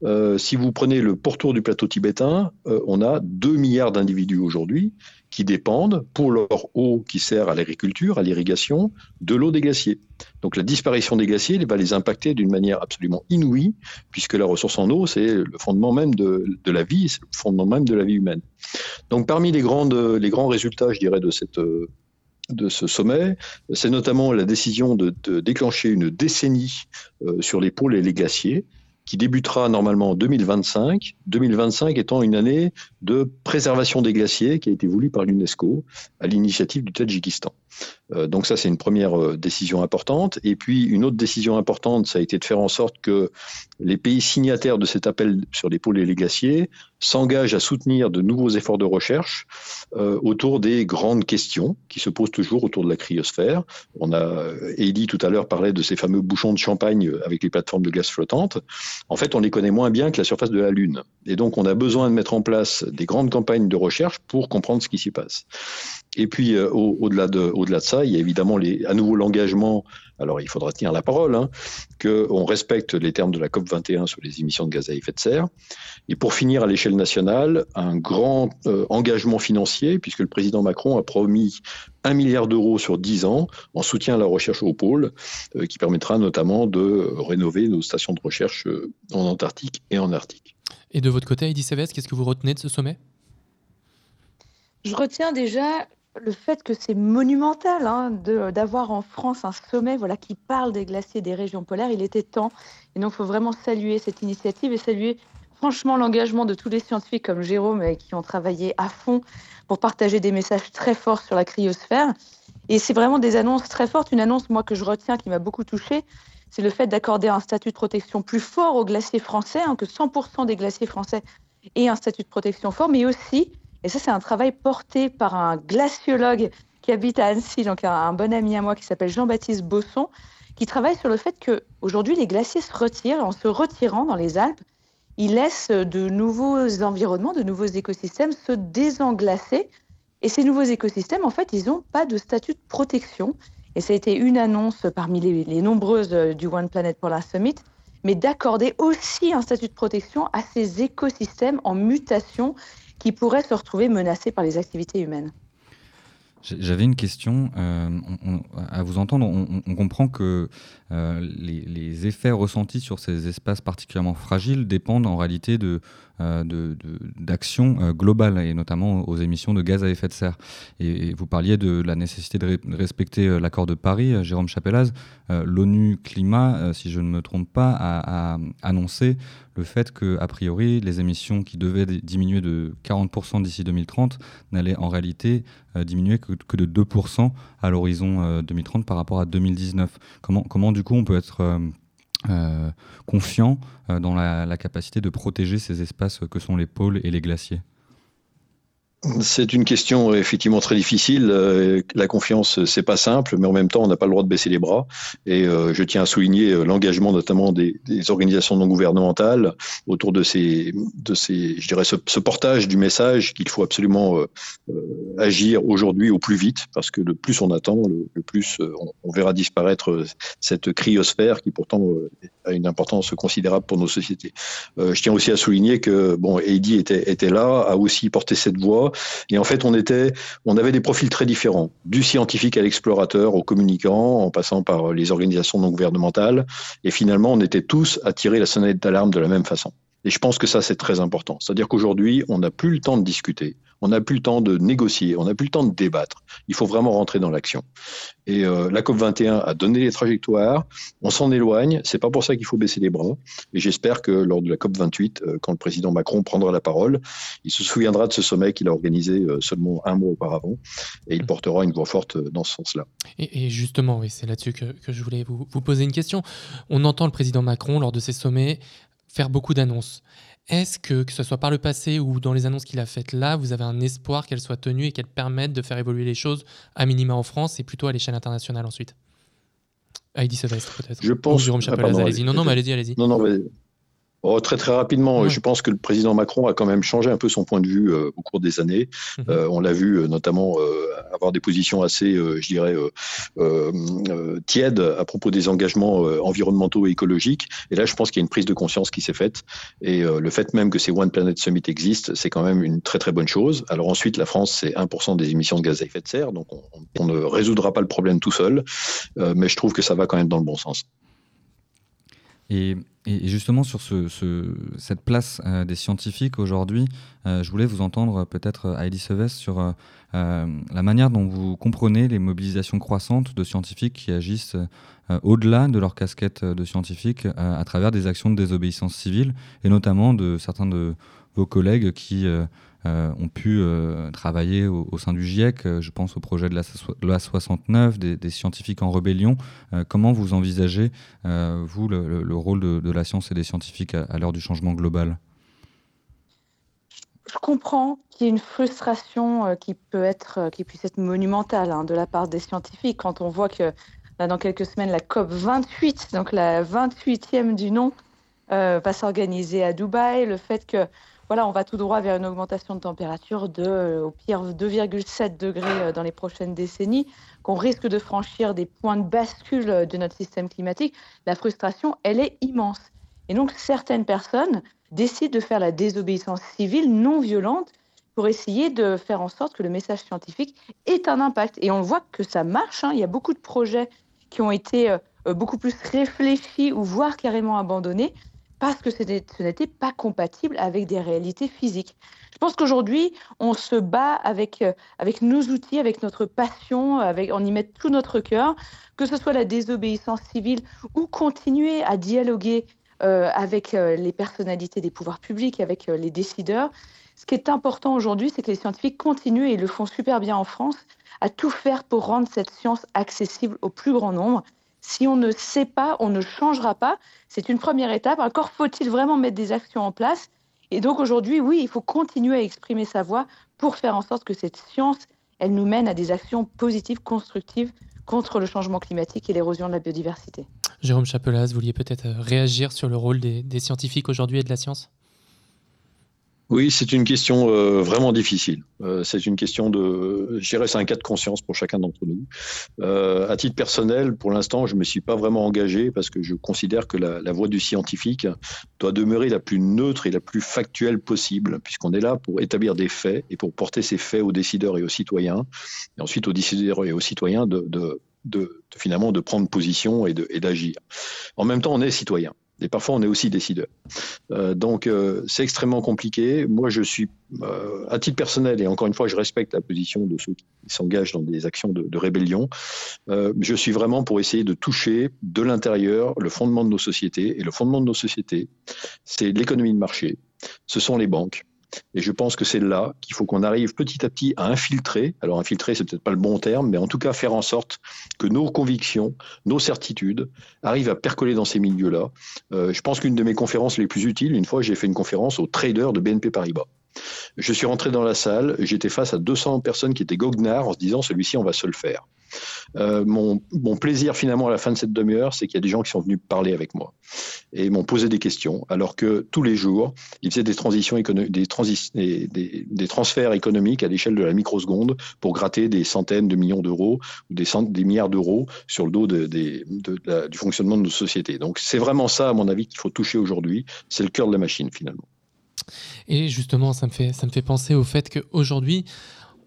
Speaker 6: Euh, si vous prenez le pourtour du plateau tibétain, euh, on a 2 milliards d'individus aujourd'hui qui dépendent pour leur eau qui sert à l'agriculture, à l'irrigation, de l'eau des glaciers. Donc la disparition des glaciers va les impacter d'une manière absolument inouïe, puisque la ressource en eau, c'est le fondement même de, la vie, c'est le fondement même de la vie humaine. Donc parmi les, grands résultats, je dirais, de ce sommet, c'est notamment la décision de, déclencher une décennie euh, sur les pôles et les glaciers, qui débutera normalement en 2025, 2025 étant une année de préservation des glaciers qui a été voulue par l'UNESCO à l'initiative du Tadjikistan. Euh, donc ça, c'est une première euh, décision importante. Et puis, une autre décision importante, ça a été de faire en sorte que les pays signataires de cet appel sur les pôles et les glaciers s'engagent à soutenir de nouveaux efforts de recherche euh, autour des grandes questions qui se posent toujours autour de la cryosphère. On a, Eddie tout à l'heure parlait de ces fameux bouchons de champagne avec les plateformes de glace flottantes. En fait, on les connaît moins bien que la surface de la Lune. Et donc, on a besoin de mettre en place des grandes campagnes de recherche pour comprendre ce qui s'y passe. Et puis, euh, au-delà de, au de, ça, il y a évidemment les, à nouveau l'engagement, alors il faudra tenir la parole, hein, qu'on respecte les termes de la COP21 sur les émissions de gaz à effet de serre. Et pour finir, à l'échelle nationale, un grand euh, engagement financier, puisque le président Macron a promis un milliard d'euros sur dix ans en soutien à la recherche au pôle, euh, qui permettra notamment de rénover nos stations de recherche en Antarctique et en Arctique.
Speaker 3: Et de votre côté, Heidi Savès, qu'est-ce que vous retenez de ce sommet?
Speaker 5: Je retiens déjà le fait que c'est monumental hein, d'avoir en France un sommet voilà, qui parle des glaciers des régions polaires, il était temps. Et donc, il faut vraiment saluer cette initiative et saluer franchement l'engagement de tous les scientifiques comme Jérôme qui ont travaillé à fond pour partager des messages très forts sur la cryosphère. Et c'est vraiment des annonces très fortes. Une annonce, moi, que je retiens, qui m'a beaucoup touchée, c'est le fait d'accorder un statut de protection plus fort aux glaciers français, hein, que 100% des glaciers français aient un statut de protection fort, mais aussi, et ça c'est un travail porté par un glaciologue qui habite à Annecy, donc un, bon ami à moi qui s'appelle Jean-Baptiste Bosson, qui travaille sur le fait que aujourd'hui les glaciers se retirent. En se retirant dans les Alpes, ils laissent de nouveaux environnements, de nouveaux écosystèmes se désenglacer. Et ces nouveaux écosystèmes, en fait, ils n'ont pas de statut de protection. Et ça a été une annonce parmi les, les nombreuses du One Planet Polar Summit, mais d'accorder aussi un statut de protection à ces écosystèmes en mutation qui pourraient se retrouver menacés par les activités humaines.
Speaker 4: J'avais une question. Euh, on, à vous entendre, on, on comprend que euh, les, les, effets ressentis sur ces espaces particulièrement fragiles dépendent en réalité de, euh, d'actions euh, globales et notamment aux émissions de gaz à effet de serre. Et, vous parliez de la nécessité de, de respecter euh, l'accord de Paris, Jérôme Chapelaz. L'ONU Climat, si je ne me trompe pas, a, annoncé le fait que, a priori, les émissions qui devaient diminuer de 40% d'ici 2030 n'allaient en réalité diminuer que, de 2% à l'horizon euh, 2030 par rapport à 2019. Comment, comment du coup on peut être confiant euh, dans la, capacité de protéger ces espaces que sont les pôles et les glaciers
Speaker 6: c'est une question effectivement très difficile. Euh, la confiance, c'est pas simple, mais en même temps, on n'a pas le droit de baisser les bras. Et euh, je tiens à souligner euh, l'engagement notamment des, organisations non gouvernementales autour de ces, de ces, je dirais, ce, portage du message qu'il faut absolument euh, agir aujourd'hui au plus vite, parce que le plus on attend, le, plus on, verra disparaître cette cryosphère qui pourtant a une importance considérable pour nos sociétés. je tiens aussi à souligner que bon, Heidi était là, a aussi porté cette voix et en fait, on était, on avait des profils très différents, du scientifique à l'explorateur, au communicant, en passant par les organisations non gouvernementales. Et finalement, on était tous à tirer la sonnette d'alarme de la même façon. Et je pense que ça, c'est très important. C'est-à-dire qu'aujourd'hui, on n'a plus le temps de discuter, on n'a plus le temps de négocier, on n'a plus le temps de débattre. Il faut vraiment rentrer dans l'action. Et euh, la COP21 a donné les trajectoires, on s'en éloigne, c'est pas pour ça qu'il faut baisser les bras. Et j'espère que lors de la COP28, euh, quand le président Macron prendra la parole, il se souviendra de ce sommet qu'il a organisé euh, seulement un mois auparavant, et il portera une voix forte dans ce sens-là.
Speaker 3: Et, et, justement, oui, c'est là-dessus que, que, je voulais vous, vous poser une question. On entend le président Macron lors de ces sommets faire beaucoup d'annonces. Est-ce que, que ce soit par le passé ou dans les annonces qu'il a faites là, vous avez un espoir qu'elles soient tenues et qu'elles permettent de faire évoluer les choses à minima en France et plutôt à l'échelle internationale ensuite? Heidi Sevestre peut-être.
Speaker 6: Je pense.
Speaker 3: Ou Jérôme Chapelaz, ah, allez-y. Non, non, mais allez-y, allez-y.
Speaker 6: Non, non, mais Oh, très très rapidement, ouais. je pense que le président Macron a quand même changé un peu son point de vue euh, au cours des années. Mmh. Euh, on l'a vu euh, notamment avoir des positions assez, euh, je dirais, euh, tièdes à propos des engagements environnementaux et écologiques. Et là, je pense qu'il y a une prise de conscience qui s'est faite. Et le fait même que ces One Planet Summit existent, c'est quand même une très très bonne chose. Alors ensuite, la France, c'est 1% des émissions de gaz à effet de serre, donc on, on, ne résoudra pas le problème tout seul. mais je trouve que ça va quand même dans le bon sens.
Speaker 4: Et, et, justement, sur ce, ce, cette place euh, des scientifiques aujourd'hui, euh, je voulais vous entendre peut-être, Heidi Seves, sur euh, la manière dont vous comprenez les mobilisations croissantes de scientifiques qui agissent au-delà de leur casquette de scientifiques à travers des actions de désobéissance civile, et notamment de certains de vos collègues qui euh, ont pu euh, travailler au, sein du GIEC. Euh, je pense au projet de la loi 69, des, scientifiques en rébellion. Euh, comment vous envisagez, euh, vous, le, le, rôle de, la science et des scientifiques à, l'heure du changement global?
Speaker 5: Je comprends qu'il y ait une frustration euh, qui peut être, qui puisse être monumentale hein, de la part des scientifiques quand on voit que là, dans quelques semaines, la COP 28, donc la 28e du nom, euh, va s'organiser à Dubaï. Le fait que voilà, on va tout droit vers une augmentation de température de, euh, au pire, 2,7 degrés euh, dans les prochaines décennies, qu'on risque de franchir des points de bascule euh, de notre système climatique, la frustration, elle est immense. Et donc, certaines personnes décident de faire la désobéissance civile non violente pour essayer de faire en sorte que le message scientifique ait un impact. Et on voit que ça marche. Hein. Il y a beaucoup de projets qui ont été beaucoup plus réfléchis ou voire carrément abandonnés parce que ce n'était pas compatible avec des réalités physiques. Je pense qu'aujourd'hui, on se bat avec, euh, avec nos outils, avec notre passion, avec, on y met tout notre cœur, que ce soit la désobéissance civile ou continuer à dialoguer euh, avec euh, les personnalités des pouvoirs publics, avec les décideurs. Ce qui est important aujourd'hui, c'est que les scientifiques continuent, et ils le font super bien en France, à tout faire pour rendre cette science accessible au plus grand nombre. Si on ne sait pas, on ne changera pas. C'est une première étape. Encore faut-il vraiment mettre des actions en place. Et donc aujourd'hui, oui, il faut continuer à exprimer sa voix pour faire en sorte que cette science, elle nous mène à des actions positives, constructives contre le changement climatique et l'érosion de la biodiversité.
Speaker 3: Jérôme Chapelas, vous vouliez peut-être euh, réagir sur le rôle des, des scientifiques aujourd'hui et de la science?
Speaker 6: Oui, c'est une question euh, vraiment difficile. Euh, c'est une question de, je dirais, c'est un cas de conscience pour chacun d'entre nous. Euh, à titre personnel, pour l'instant, je me suis pas vraiment engagé parce que je considère que la, la, voie du scientifique doit demeurer la plus neutre et la plus factuelle possible, puisqu'on est là pour établir des faits et pour porter ces faits aux décideurs et aux citoyens, et ensuite aux décideurs et aux citoyens de, de, de, de finalement de prendre position et d'agir. En même temps, on est citoyen. Et parfois, on est aussi décideur. Euh, donc, euh, c'est extrêmement compliqué. Moi, je suis, euh, à titre personnel, et encore une fois, je respecte la position de ceux qui s'engagent dans des actions de, de rébellion, je suis vraiment pour essayer de toucher de l'intérieur le fondement de nos sociétés. Et le fondement de nos sociétés, c'est l'économie de marché. Ce sont les banques. Et je pense que c'est là qu'il faut qu'on arrive petit à petit à infiltrer. Alors infiltrer, c'est peut-être pas le bon terme, mais en tout cas faire en sorte que nos convictions, nos certitudes arrivent à percoler dans ces milieux-là. Euh, je pense qu'une de mes conférences les plus utiles, une fois, j'ai fait une conférence aux traders de BNP Paribas. Je suis rentré dans la salle, j'étais face à 200 personnes qui étaient goguenards en se disant celui-ci, on va se le faire. Euh, mon, plaisir finalement à la fin de cette demi-heure, c'est qu'il y a des gens qui sont venus parler avec moi et m'ont posé des questions, alors que tous les jours, ils faisaient des transitions des, des, transferts économiques à l'échelle de la microseconde pour gratter des centaines de millions d'euros ou des, milliards d'euros sur le dos du fonctionnement de nos sociétés. Donc c'est vraiment ça, à mon avis, qu'il faut toucher aujourd'hui. C'est le cœur de la machine finalement.
Speaker 3: Et justement, ça me fait, ça me fait penser au fait qu'aujourd'hui,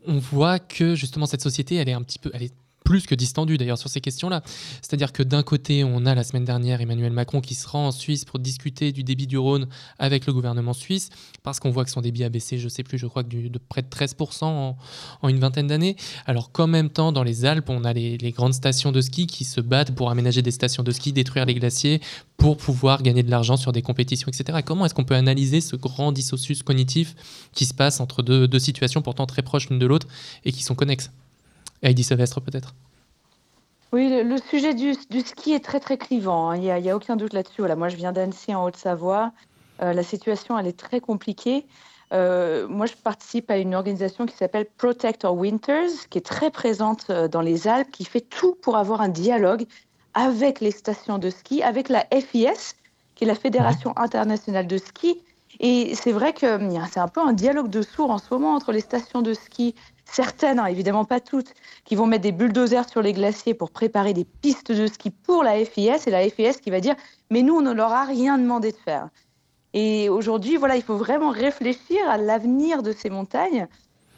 Speaker 3: on voit que justement cette société, elle est un petit peu, elle est plus que distendu d'ailleurs sur ces questions-là. C'est-à-dire que d'un côté, on a la semaine dernière Emmanuel Macron qui se rend en Suisse pour discuter du débit du Rhône avec le gouvernement suisse, parce qu'on voit que son débit a baissé, je sais plus, je crois que de près de 13% en, une vingtaine d'années. Alors qu'en même temps, dans les Alpes, on a les, grandes stations de ski qui se battent pour aménager des stations de ski, détruire les glaciers, pour pouvoir gagner de l'argent sur des compétitions, etc. Comment est-ce qu'on peut analyser ce grand dissocius cognitif qui se passe entre deux situations pourtant très proches l'une de l'autre et qui sont connexes? Heidi Sylvestre peut-être?
Speaker 5: Oui, le, sujet du, ski est très très clivant. Hein. Il n'y a, aucun doute là-dessus. Voilà, moi, je viens d'Annecy en Haute-Savoie. Euh, la situation, elle est très compliquée. Euh, moi, je participe à une organisation qui s'appelle Protect Our Winters, qui est très présente euh, dans les Alpes, qui fait tout pour avoir un dialogue avec les stations de ski, avec la FIS, qui est la Fédération internationale de ski. Et c'est vrai que c'est un peu un dialogue de sourds en ce moment entre les stations de ski certaines, hein, évidemment pas toutes, qui vont mettre des bulldozers sur les glaciers pour préparer des pistes de ski pour la FIS, et la FIS qui va dire mais nous on ne leur a rien demandé de faire. Et aujourd'hui, voilà, il faut vraiment réfléchir à l'avenir de ces montagnes.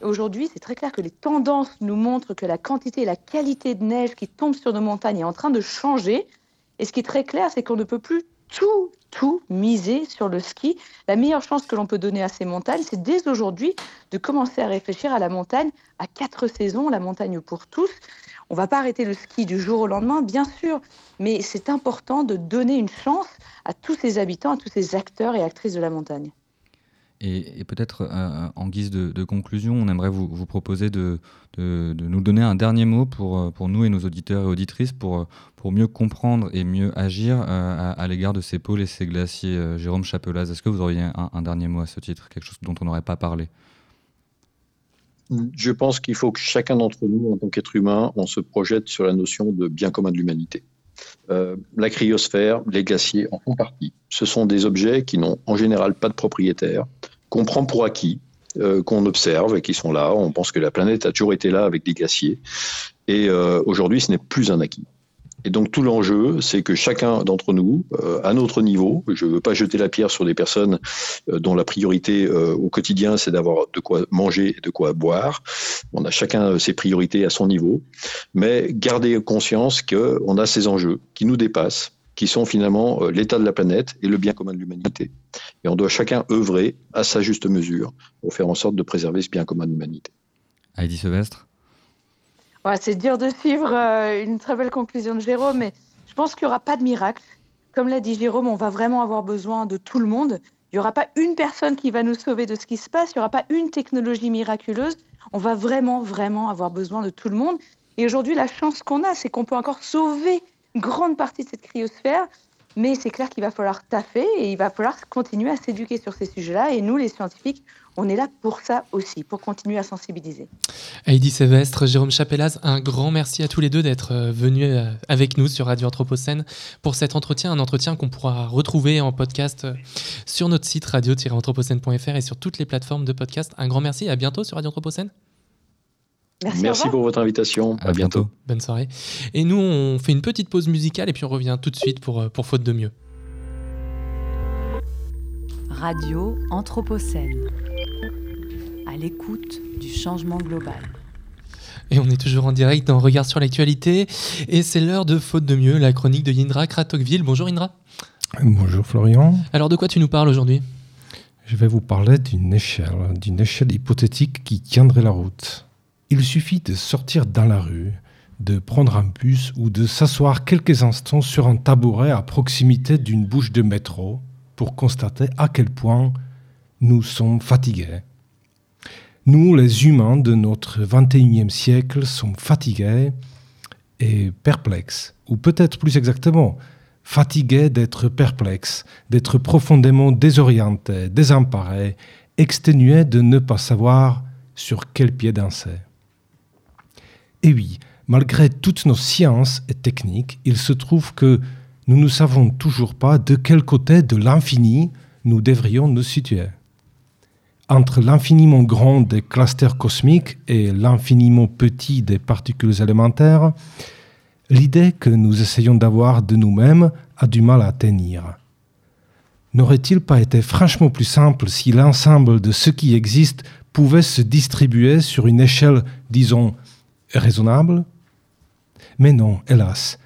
Speaker 5: Aujourd'hui, c'est très clair que les tendances nous montrent que la quantité et la qualité de neige qui tombe sur nos montagnes est en train de changer. Et ce qui est très clair, c'est qu'on ne peut plus tout, tout miser sur le ski. La meilleure chance que l'on peut donner à ces montagnes, c'est dès aujourd'hui de commencer à réfléchir à la montagne à quatre saisons, la montagne pour tous. On va pas arrêter le ski du jour au lendemain, bien sûr, mais c'est important de donner une chance à tous ces habitants, à tous ces acteurs et actrices de la montagne.
Speaker 4: Et, peut-être euh, en guise de, conclusion, on aimerait vous, proposer de, nous donner un dernier mot pour, pour nous et nos auditeurs et auditrices pour, mieux comprendre et mieux agir euh, à, l'égard de ces pôles et ces glaciers. Euh, Jérôme Chapelaz, est-ce que vous auriez un, dernier mot à ce titre, quelque chose dont on n'aurait pas parlé?
Speaker 6: Je pense qu'il faut que chacun d'entre nous, en tant qu'être humain, on se projette sur la notion de bien commun de l'humanité. Euh, la cryosphère, les glaciers en font partie. Ce sont des objets qui n'ont en général pas de propriétaire, qu'on prend pour acquis, euh, qu'on observe et qui sont là. On pense que la planète a toujours été là avec des glaciers. Et euh, aujourd'hui, ce n'est plus un acquis. Et donc tout l'enjeu, c'est que chacun d'entre nous, euh, à notre niveau, je ne veux pas jeter la pierre sur des personnes dont la priorité au quotidien, c'est d'avoir de quoi manger et de quoi boire. On a chacun ses priorités à son niveau, mais garder conscience qu'on a ces enjeux qui nous dépassent, qui sont finalement l'état de la planète et le bien commun de l'humanité. Et on doit chacun œuvrer à sa juste mesure pour faire en sorte de préserver ce bien commun de l'humanité.
Speaker 4: Heidi Sylvestre?
Speaker 5: Ouais, c'est dur de suivre euh, une très belle conclusion de Jérôme, mais je pense qu'il n'y aura pas de miracle. Comme l'a dit Jérôme, on va vraiment avoir besoin de tout le monde. Il n'y aura pas une personne qui va nous sauver de ce qui se passe, il n'y aura pas une technologie miraculeuse. On va vraiment, vraiment avoir besoin de tout le monde. Et aujourd'hui, la chance qu'on a, c'est qu'on peut encore sauver grande partie de cette cryosphère. Mais c'est clair qu'il va falloir taffer et il va falloir continuer à s'éduquer sur ces sujets-là. Et nous, les scientifiques, on est là pour ça aussi, pour continuer à sensibiliser.
Speaker 3: Heidi Sévestre, Jérôme Chapelaz, un grand merci à tous les deux d'être euh, venus euh, avec nous sur Radio Anthropocène pour cet entretien, un entretien qu'on pourra retrouver en podcast euh, sur notre site radio-anthropocène.fr et sur toutes les plateformes de podcast. Un grand merci et à bientôt sur Radio Anthropocène.
Speaker 6: Merci, pour votre invitation. À, bientôt.
Speaker 3: Bonne soirée. Et nous, on fait une petite pause musicale et puis on revient tout de suite pour, pour Faute de mieux.
Speaker 1: Radio Anthropocène. À l'écoute du changement global.
Speaker 3: Et on est toujours en direct dans Regard sur l'actualité. Et c'est l'heure de Faute de mieux, la chronique de Yindra Kratokville. Bonjour Indra.
Speaker 7: Bonjour Florian.
Speaker 3: Alors de quoi tu nous parles aujourd'hui?
Speaker 7: Je vais vous parler d'une échelle, d'une échelle hypothétique qui tiendrait la route. Il suffit de sortir dans la rue, de prendre un bus ou de s'asseoir quelques instants sur un tabouret à proximité d'une bouche de métro pour constater à quel point nous sommes fatigués. Nous, les humains de notre 21e siècle, sommes fatigués et perplexes, ou peut-être plus exactement, fatigués d'être perplexes, d'être profondément désorientés, désemparés, exténués de ne pas savoir sur quel pied danser. Et oui, malgré toutes nos sciences et techniques, il se trouve que nous ne savons toujours pas de quel côté de l'infini nous devrions nous situer. Entre l'infiniment grand des clusters cosmiques et l'infiniment petit des particules élémentaires, l'idée que nous essayons d'avoir de nous-mêmes a du mal à tenir. N'aurait-il pas été franchement plus simple si l'ensemble de ce qui existe pouvait se distribuer sur une échelle, disons, raisonnable Mais non, hélas,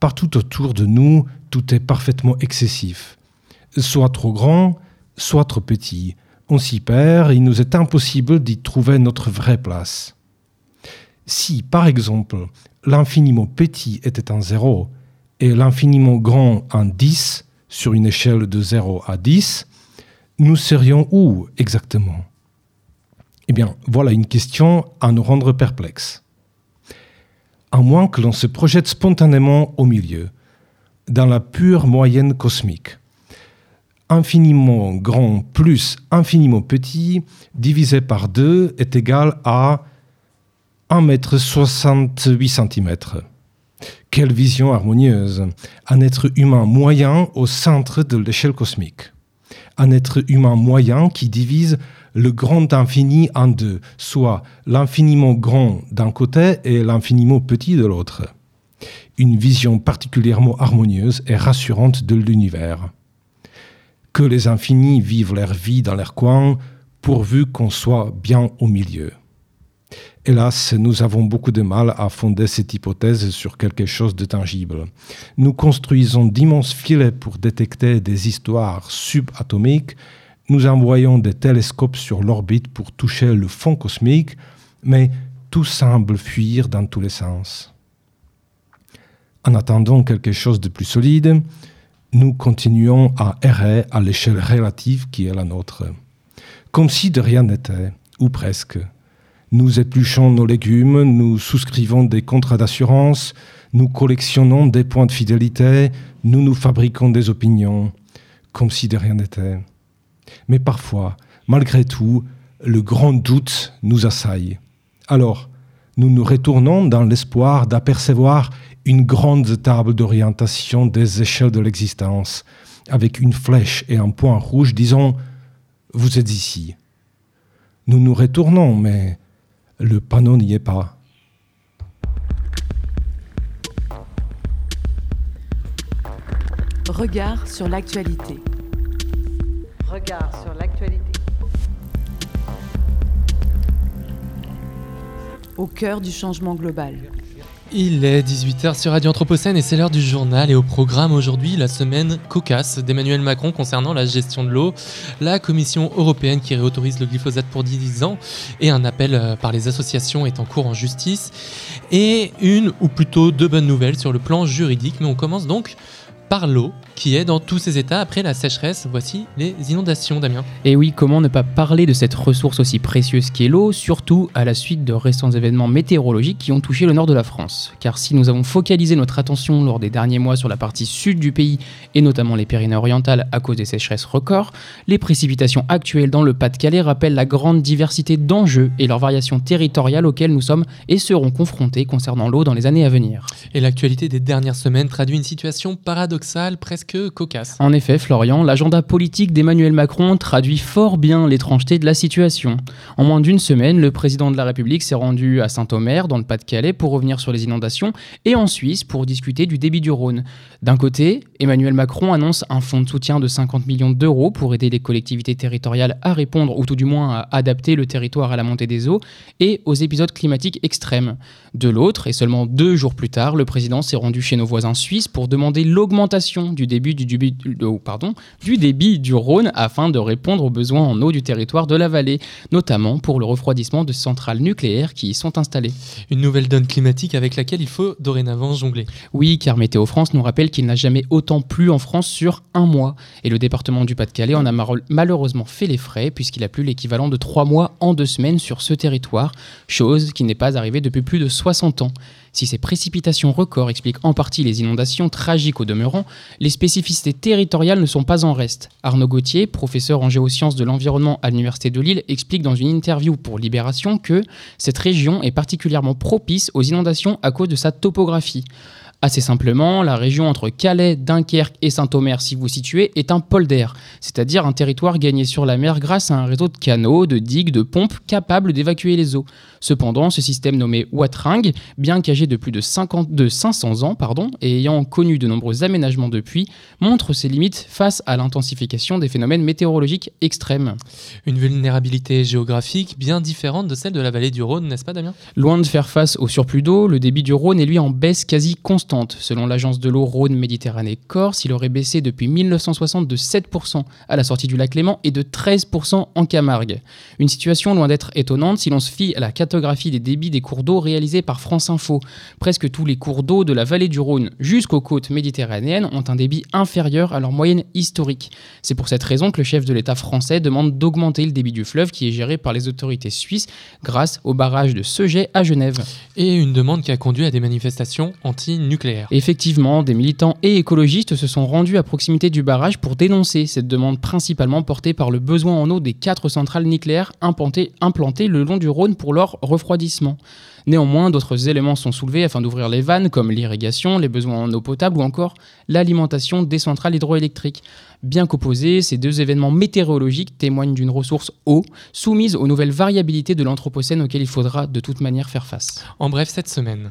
Speaker 7: partout autour de nous, tout est parfaitement excessif. Soit trop grand, soit trop petit. On s'y perd, il nous est impossible d'y trouver notre vraie place. Si, par exemple, l'infiniment petit était un zéro et l'infiniment grand un 10 sur une échelle de 0 à 10, nous serions où exactement? Eh bien, voilà une question à nous rendre perplexes à moins que l'on se projette spontanément au milieu, dans la pure moyenne cosmique. Infiniment grand plus infiniment petit divisé par 2 est égal à 1,68 m. Quelle vision harmonieuse Un être humain moyen au centre de l'échelle cosmique. Un être humain moyen qui divise le grand infini en deux, soit l'infiniment grand d'un côté et l'infiniment petit de l'autre. Une vision particulièrement harmonieuse et rassurante de l'univers. Que les infinis vivent leur vie dans leur coin, pourvu qu'on soit bien au milieu. Hélas, nous avons beaucoup de mal à fonder cette hypothèse sur quelque chose de tangible. Nous construisons d'immenses filets pour détecter des histoires subatomiques nous envoyons des télescopes sur l'orbite pour toucher le fond cosmique, mais tout semble fuir dans tous les sens. En attendant quelque chose de plus solide, nous continuons à errer à l'échelle relative qui est la nôtre. Comme si de rien n'était, ou presque. Nous épluchons nos légumes, nous souscrivons des contrats d'assurance, nous collectionnons des points de fidélité, nous nous fabriquons des opinions, comme si de rien n'était. Mais parfois, malgré tout, le grand doute nous assaille. Alors, nous nous retournons dans l'espoir d'apercevoir une grande table d'orientation des échelles de l'existence, avec une flèche et un point rouge disant ⁇ Vous êtes ici ⁇ Nous nous retournons, mais le panneau n'y est pas.
Speaker 1: Regard sur l'actualité.
Speaker 2: Regard sur l'actualité.
Speaker 1: Au cœur du changement global.
Speaker 3: Il est 18h sur Radio Anthropocène et c'est l'heure du journal. Et au programme aujourd'hui la semaine cocasse d'Emmanuel Macron concernant la gestion de l'eau, la Commission européenne qui réautorise le glyphosate pour 10 ans et un appel euh, par les associations est en cours en justice. Et une ou plutôt deux bonnes nouvelles sur le plan juridique. Mais on commence donc par l'eau qui est dans tous ses états après la sécheresse. Voici les inondations, Damien.
Speaker 8: Et oui, comment ne pas parler de cette ressource aussi précieuse qu'est l'eau, surtout à la suite de récents événements météorologiques qui ont touché le nord de la France. Car si nous avons focalisé notre attention lors des derniers mois sur la partie sud du pays, et notamment les Pyrénées-Orientales à cause des sécheresses records, les précipitations actuelles dans le Pas-de-Calais rappellent la grande diversité d'enjeux et leurs variations territoriales auxquelles nous sommes et serons confrontés concernant l'eau dans les années à venir.
Speaker 3: Et l'actualité des dernières semaines traduit une situation paradoxale, presque
Speaker 8: En effet, Florian, l'agenda politique d'Emmanuel Macron traduit fort bien l'étrangeté de la situation. En moins d'une semaine, le président de la République s'est rendu à Saint-Omer, dans le Pas-de-Calais, pour revenir sur les inondations, et en Suisse pour discuter du débit du Rhône. D'un côté, Emmanuel Macron annonce un fonds de soutien de 50 millions d'euros pour aider les collectivités territoriales à répondre, ou tout du moins à adapter le territoire à la montée des eaux et aux épisodes climatiques extrêmes. De l'autre, et seulement deux jours plus tard, le président s'est rendu chez nos voisins suisses pour demander l'augmentation du débit du, oh, pardon, du débit du Rhône afin de répondre aux besoins en eau du territoire de la vallée, notamment pour le refroidissement de centrales nucléaires qui y sont installées.
Speaker 3: Une nouvelle donne climatique avec laquelle il faut dorénavant jongler.
Speaker 8: Oui, car Météo France nous rappelle qu'il n'a jamais autant plu en France sur un mois. Et le département du Pas-de-Calais en a malheureusement fait les frais, puisqu'il a plu l'équivalent de trois mois en deux semaines sur ce territoire, chose qui n'est pas arrivée depuis plus de 60 ans. Si ces précipitations records expliquent en partie les inondations tragiques au demeurant, les spécificités territoriales ne sont pas en reste. Arnaud Gauthier, professeur en géosciences de l'environnement à l'Université de Lille, explique dans une interview pour Libération que cette région est particulièrement propice aux inondations à cause de sa topographie. Assez simplement, la région entre Calais, Dunkerque et Saint-Omer, si vous vous situez, est un polder, c'est-à-dire un territoire gagné sur la mer grâce à un réseau de canaux, de digues, de pompes capables d'évacuer les eaux. Cependant, ce système nommé Watring, bien qu'âgé de plus de, 50 de 500 ans pardon, et ayant connu de nombreux aménagements depuis, montre ses limites face à l'intensification des phénomènes météorologiques extrêmes.
Speaker 3: Une vulnérabilité géographique bien différente de celle de la vallée du Rhône, n'est-ce pas Damien?
Speaker 8: Loin de faire face au surplus d'eau, le débit du Rhône est lui en baisse quasi constante. Selon l'agence de l'eau Rhône-Méditerranée-Corse, il aurait baissé depuis 1960 de 7% à la sortie du lac Léman et de 13% en Camargue. Une situation loin d'être étonnante si l'on se fie à la cartographie des débits des cours d'eau réalisée par France Info. Presque tous les cours d'eau de la vallée du Rhône jusqu'aux côtes méditerranéennes ont un débit inférieur à leur moyenne historique. C'est pour cette raison que le chef de l'État français demande d'augmenter le débit du fleuve qui est géré par les autorités suisses grâce au barrage de Seget à Genève.
Speaker 3: Et une demande qui a conduit à des manifestations anti-nucléaires.
Speaker 8: Effectivement, des militants et écologistes se sont rendus à proximité du barrage pour dénoncer cette demande principalement portée par le besoin en eau des quatre centrales nucléaires implantées, implantées le long du Rhône pour leur refroidissement. Néanmoins, d'autres éléments sont soulevés afin d'ouvrir les vannes, comme l'irrigation, les besoins en eau potable ou encore l'alimentation des centrales hydroélectriques. Bien qu'opposés, ces deux événements météorologiques témoignent d'une ressource eau soumise aux nouvelles variabilités de l'Anthropocène auxquelles il faudra de toute manière faire face.
Speaker 3: En bref, cette semaine.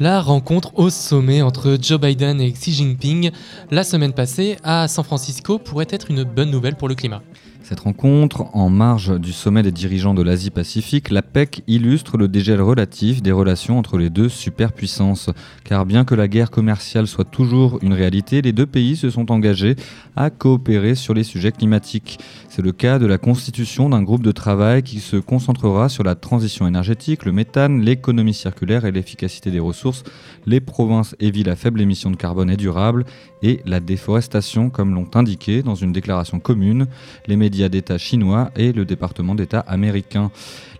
Speaker 3: La rencontre au sommet entre Joe Biden et Xi Jinping la semaine passée à San Francisco pourrait être une bonne nouvelle pour le climat.
Speaker 4: Cette rencontre, en marge du sommet des dirigeants de l'Asie-Pacifique, la PEC illustre le dégel relatif des relations entre les deux superpuissances. Car bien que la guerre commerciale soit toujours une réalité, les deux pays se sont engagés à coopérer sur les sujets climatiques. C'est le cas de la constitution d'un groupe de travail qui se concentrera sur la transition énergétique, le méthane, l'économie circulaire et l'efficacité des ressources, les provinces et villes à faible émission de carbone et durable, et la déforestation, comme l'ont indiqué dans une déclaration commune les médias d'État chinois et le département d'État américain.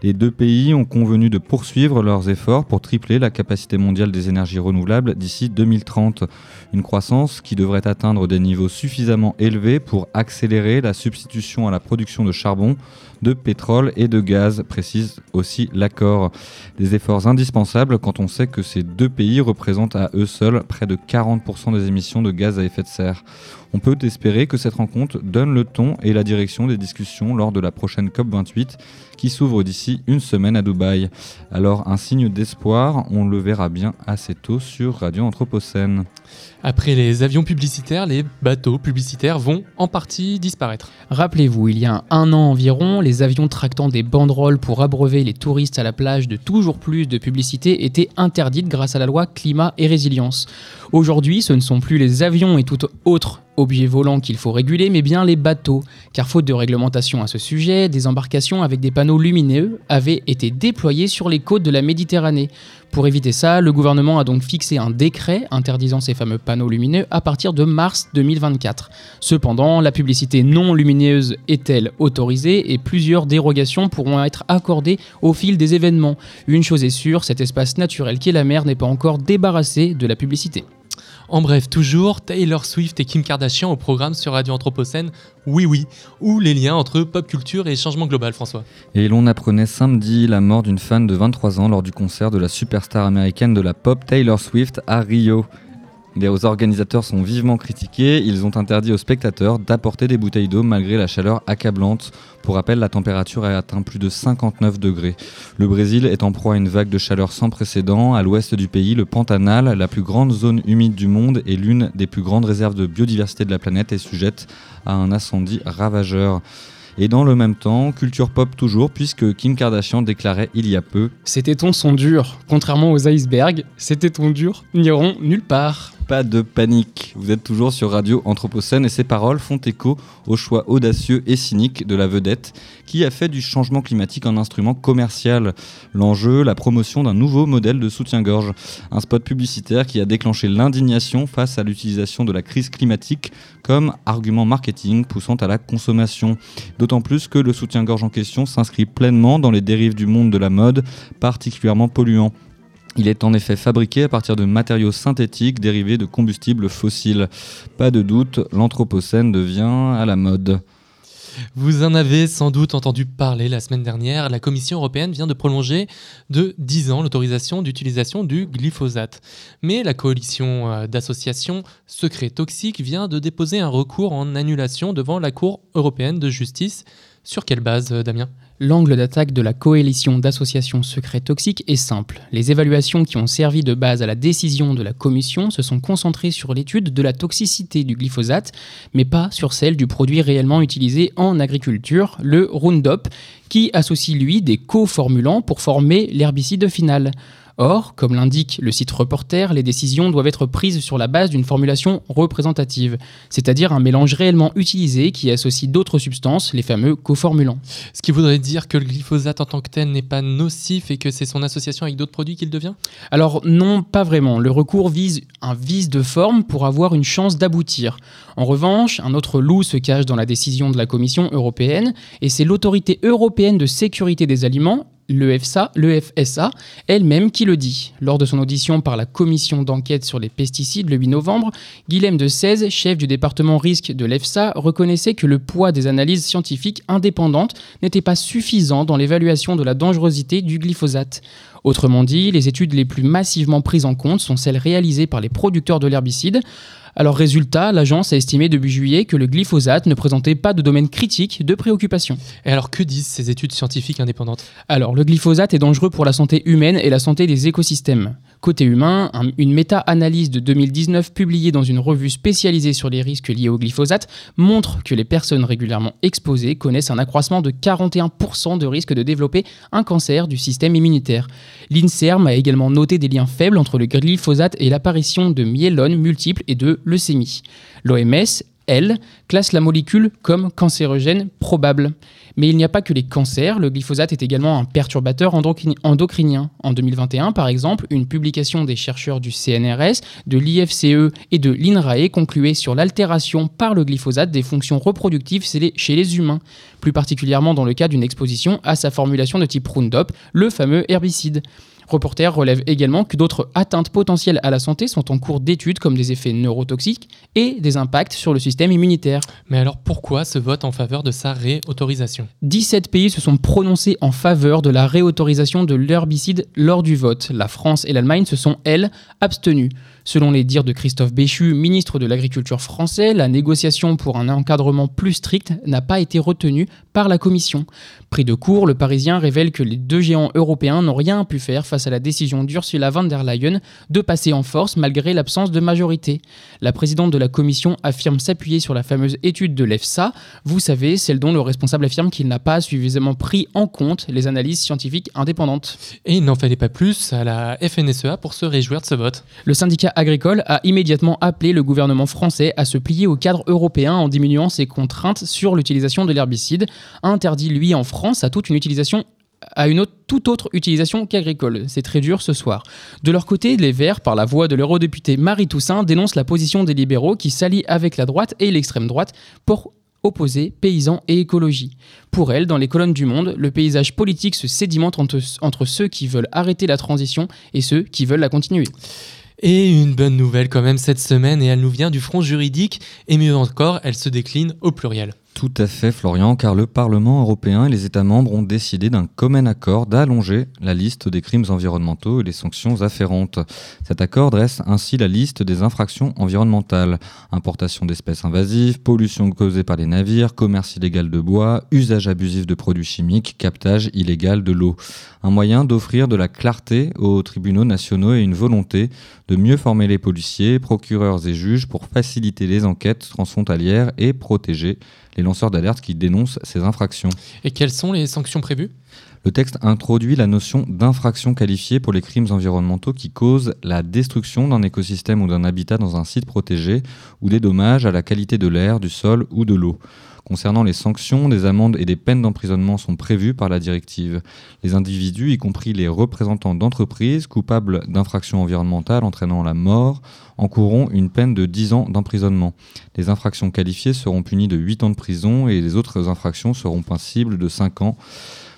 Speaker 4: Les deux pays ont convenu de poursuivre leurs efforts pour tripler la capacité mondiale des énergies renouvelables d'ici 2030. Une croissance qui devrait atteindre des niveaux suffisamment élevés pour accélérer la substitution à la production de charbon, de pétrole et de gaz, précise aussi l'accord. Des efforts indispensables quand on sait que ces deux pays représentent à eux seuls près de 40% des émissions de gaz à effet de serre. On peut espérer que cette rencontre donne le ton et la direction des discussions lors de la prochaine COP28 qui s'ouvre d'ici une semaine à Dubaï. Alors un signe d'espoir, on le verra bien assez tôt sur Radio Anthropocène.
Speaker 3: Après les avions publicitaires, les bateaux publicitaires vont en partie disparaître.
Speaker 8: Rappelez-vous, il y a un an environ, les avions tractant des banderoles pour abreuver les touristes à la plage de toujours plus de publicité étaient interdites grâce à la loi climat et résilience. Aujourd'hui, ce ne sont plus les avions et toute autre objets volants qu'il faut réguler, mais bien les bateaux. Car faute de réglementation à ce sujet, des embarcations avec des panneaux lumineux avaient été déployées sur les côtes de la Méditerranée. Pour éviter ça, le gouvernement a donc fixé un décret interdisant ces fameux panneaux lumineux à partir de mars 2024. Cependant, la publicité non lumineuse est-elle autorisée et plusieurs dérogations pourront être accordées au fil des événements. Une chose est sûre, cet espace naturel qu'est la mer n'est pas encore débarrassé de la publicité.
Speaker 3: En bref, toujours Taylor Swift et Kim Kardashian au programme sur Radio Anthropocène, oui oui, ou les liens entre pop culture et changement global, François.
Speaker 4: Et l'on apprenait samedi la mort d'une fan de 23 ans lors du concert de la superstar américaine de la pop Taylor Swift à Rio. Les organisateurs sont vivement critiqués. Ils ont interdit aux spectateurs d'apporter des bouteilles d'eau malgré la chaleur accablante. Pour rappel, la température a atteint plus de 59 degrés. Le Brésil est en proie à une vague de chaleur sans précédent. À l'ouest du pays, le Pantanal, la plus grande zone humide du monde et l'une des plus grandes réserves de biodiversité de la planète, est sujette à un incendie ravageur. Et dans le même temps, culture pop toujours, puisque Kim Kardashian déclarait il y a peu
Speaker 8: Ces tétons sont durs. Contrairement aux icebergs, ces tétons durs n'iront nulle part.
Speaker 4: Pas de panique, vous êtes toujours sur Radio Anthropocène et ces paroles font écho au choix audacieux et cynique de la vedette qui a fait du changement climatique un instrument commercial. L'enjeu, la promotion d'un nouveau modèle de soutien-gorge. Un spot publicitaire qui a déclenché l'indignation face à l'utilisation de la crise climatique comme argument marketing poussant à la consommation. D'autant plus que le soutien-gorge en question s'inscrit pleinement dans les dérives du monde de la mode, particulièrement polluants. Il est en effet fabriqué à partir de matériaux synthétiques dérivés de combustibles fossiles. Pas de doute, l'Anthropocène devient à la mode.
Speaker 3: Vous en avez sans doute entendu parler la semaine dernière. La Commission européenne vient de prolonger de 10 ans l'autorisation d'utilisation du glyphosate. Mais la coalition euh, d'associations Secrets Toxiques vient de déposer un recours en annulation devant la Cour européenne de justice. Sur quelle base, euh, Damien?
Speaker 8: L'angle d'attaque de la coalition d'associations secrets toxiques est simple. Les évaluations qui ont servi de base à la décision de la Commission se sont concentrées sur l'étude de la toxicité du glyphosate, mais pas sur celle du produit réellement utilisé en agriculture, le Roundup, qui associe lui des co-formulants pour former l'herbicide final. Or, comme l'indique le site Reporter, les décisions doivent être prises sur la base d'une formulation représentative, c'est-à-dire un mélange réellement utilisé qui associe d'autres substances, les fameux coformulants.
Speaker 3: Ce qui voudrait dire que le glyphosate en tant que tel n'est pas nocif et que c'est son association avec d'autres produits qu'il devient?
Speaker 8: Alors non, pas vraiment. Le recours vise un vice de forme pour avoir une chance d'aboutir. En revanche, un autre loup se cache dans la décision de la Commission européenne, et c'est l'autorité européenne de sécurité des aliments, l'EFSA, l'EFSA elle-même qui le dit. Lors de son audition par la commission d'enquête sur les pesticides le 8 novembre, Guilhem de 16, chef du département risque de l'EFSA, reconnaissait que le poids des analyses scientifiques indépendantes n'était pas suffisant dans l'évaluation de la dangerosité du glyphosate. Autrement dit, les études les plus massivement prises en compte sont celles réalisées par les producteurs de l'herbicide. Alors résultat, l'agence a estimé début juillet que le glyphosate ne présentait pas de domaine critique de préoccupation.
Speaker 3: Et alors que disent ces études scientifiques indépendantes?
Speaker 8: Alors le glyphosate est dangereux pour la santé humaine et la santé des écosystèmes. Côté humain, un- une méta-analyse de 2019 publiée dans une revue spécialisée sur les risques liés au glyphosate montre que les personnes régulièrement exposées connaissent un accroissement de 41% de risque de développer un cancer du système immunitaire. L'INSERM a également noté des liens faibles entre le glyphosate et l'apparition de myélones multiples et de leucémie. L'OMS, elle, classe la molécule comme cancérogène probable. Mais il n'y a pas que les cancers, le glyphosate est également un perturbateur endocrini- endocrinien. En 2021, par exemple, une publication des chercheurs du CNRS, de l'IFCE et de l'INRAE concluait sur l'altération par le glyphosate des fonctions reproductives chez les humains, plus particulièrement dans le cas d'une exposition à sa formulation de type Roundup, le fameux herbicide. Reporter relève également que d'autres atteintes potentielles à la santé sont en cours d'étude comme des effets neurotoxiques et des impacts sur le système immunitaire.
Speaker 3: Mais alors pourquoi ce vote en faveur de sa réautorisation?
Speaker 8: 17 pays se sont prononcés en faveur de la réautorisation de l'herbicide lors du vote. La France et l'Allemagne se sont, elles, abstenues. Selon les dires de Christophe Béchu, ministre de l'Agriculture français, la négociation pour un encadrement plus strict n'a pas été retenue par la Commission. Pris de court, le Parisien révèle que les deux géants européens n'ont rien pu faire face à la décision d'Ursula von der Leyen de passer en force malgré l'absence de majorité. La présidente de la Commission affirme s'appuyer sur la fameuse étude de l'EFSA, vous savez, celle dont le responsable affirme qu'il n'a pas suffisamment pris en compte les analyses scientifiques indépendantes.
Speaker 3: Et il n'en fallait pas plus à la FNSEA pour se réjouir de ce vote.
Speaker 8: Le syndicat agricole a immédiatement appelé le gouvernement français à se plier au cadre européen en diminuant ses contraintes sur l'utilisation de l'herbicide, interdit lui en France à toute une autre, toute autre utilisation qu'agricole. C'est très dur ce soir. De leur côté, les Verts, par la voix de l'eurodéputée Marie Toussaint, dénoncent la position des libéraux qui s'allient avec la droite et l'extrême droite pour opposer paysans et écologie. Pour elle, dans les colonnes du Monde, le paysage politique se sédimente entre, entre ceux qui veulent arrêter la transition et ceux qui veulent la continuer.
Speaker 3: Et une bonne nouvelle quand même cette semaine, et elle nous vient du front juridique, et mieux encore, elle se décline au pluriel.
Speaker 4: Tout à fait, Florian, car le Parlement européen et les États membres ont décidé d'un commun accord d'allonger la liste des crimes environnementaux et les sanctions afférentes. Cet accord dresse ainsi la liste des infractions environnementales importation d'espèces invasives, pollution causée par les navires, commerce illégal de bois, usage abusif de produits chimiques, captage illégal de l'eau. Un moyen d'offrir de la clarté aux tribunaux nationaux et une volonté de mieux former les policiers, procureurs et juges pour faciliter les enquêtes transfrontalières et protéger les lanceurs d'alerte qui dénoncent ces infractions.
Speaker 3: Et quelles sont les sanctions prévues?
Speaker 4: Le texte introduit la notion d'infraction qualifiée pour les crimes environnementaux qui causent la destruction d'un écosystème ou d'un habitat dans un site protégé ou des dommages à la qualité de l'air, du sol ou de l'eau. Concernant les sanctions, des amendes et des peines d'emprisonnement sont prévues par la directive. Les individus, y compris les représentants d'entreprises coupables d'infractions environnementales entraînant la mort, encourront une peine de 10 ans d'emprisonnement. Les infractions qualifiées seront punies de 8 ans de prison et les autres infractions seront passibles de 5 ans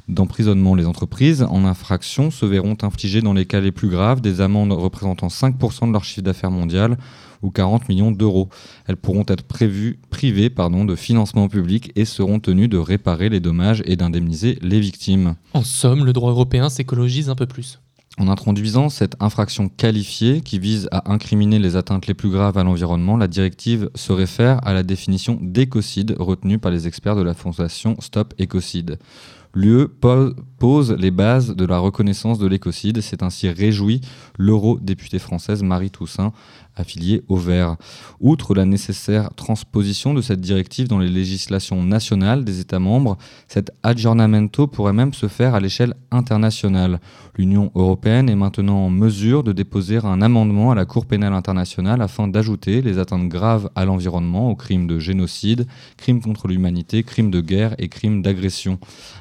Speaker 4: d'emprisonnement. Les entreprises en infraction se verront infliger dans les cas les plus graves des amendes représentant 5% de leur chiffre d'affaires mondial ou 40 millions d'euros. Elles pourront être prévues, privées pardon, de financement public et seront tenues de réparer les dommages et d'indemniser les victimes.
Speaker 3: En somme, le droit européen s'écologise un peu plus.
Speaker 4: En introduisant cette infraction qualifiée qui vise à incriminer les atteintes les plus graves à l'environnement, la directive se réfère à la définition d'écocide retenue par les experts de la fondation Stop Écocide. L'UE pose les bases de la reconnaissance de l'écocide. C'est ainsi réjoui l'eurodéputée française Marie Toussaint, affiliée au Vert. Outre la nécessaire transposition de cette directive dans les législations nationales des États membres, cet aggiornamento pourrait même se faire à l'échelle internationale. L'Union européenne est maintenant en mesure de déposer un amendement à la Cour pénale internationale afin d'ajouter les atteintes graves à l'environnement aux crimes de génocide, crimes contre l'humanité, crimes de guerre et crimes d'agression.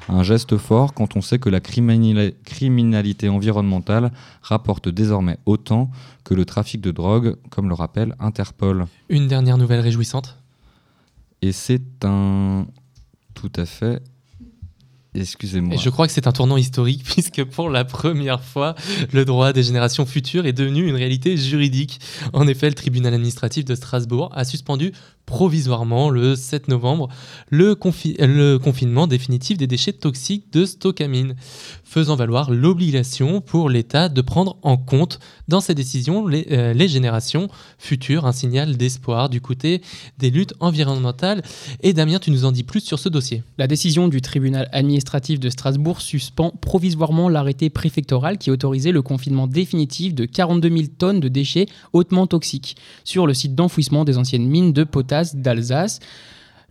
Speaker 4: Un geste fort quand on sait que la criminalité environnementale rapporte désormais autant que le trafic de drogue, comme le rappelle Interpol.
Speaker 3: Une dernière nouvelle réjouissante
Speaker 4: Et c'est un... Tout à fait Excusez-moi.
Speaker 3: je crois que c'est un tournant historique puisque pour la première fois, le droit des générations futures est devenu une réalité juridique. En effet, le tribunal administratif de Strasbourg a suspendu provisoirement le 7 novembre le, confinement définitif des déchets toxiques de Stockamine, faisant valoir l'obligation pour l'État de prendre en compte dans ses décisions les, euh, les, générations futures, un signal d'espoir du côté des luttes environnementales. Et Damien, tu nous en dis plus sur ce dossier.
Speaker 8: La décision du tribunal administratif de Strasbourg suspend provisoirement l'arrêté préfectoral qui autorisait le confinement définitif de 42 000 tonnes de déchets hautement toxiques sur le site d'enfouissement des anciennes mines de potasse d'Alsace.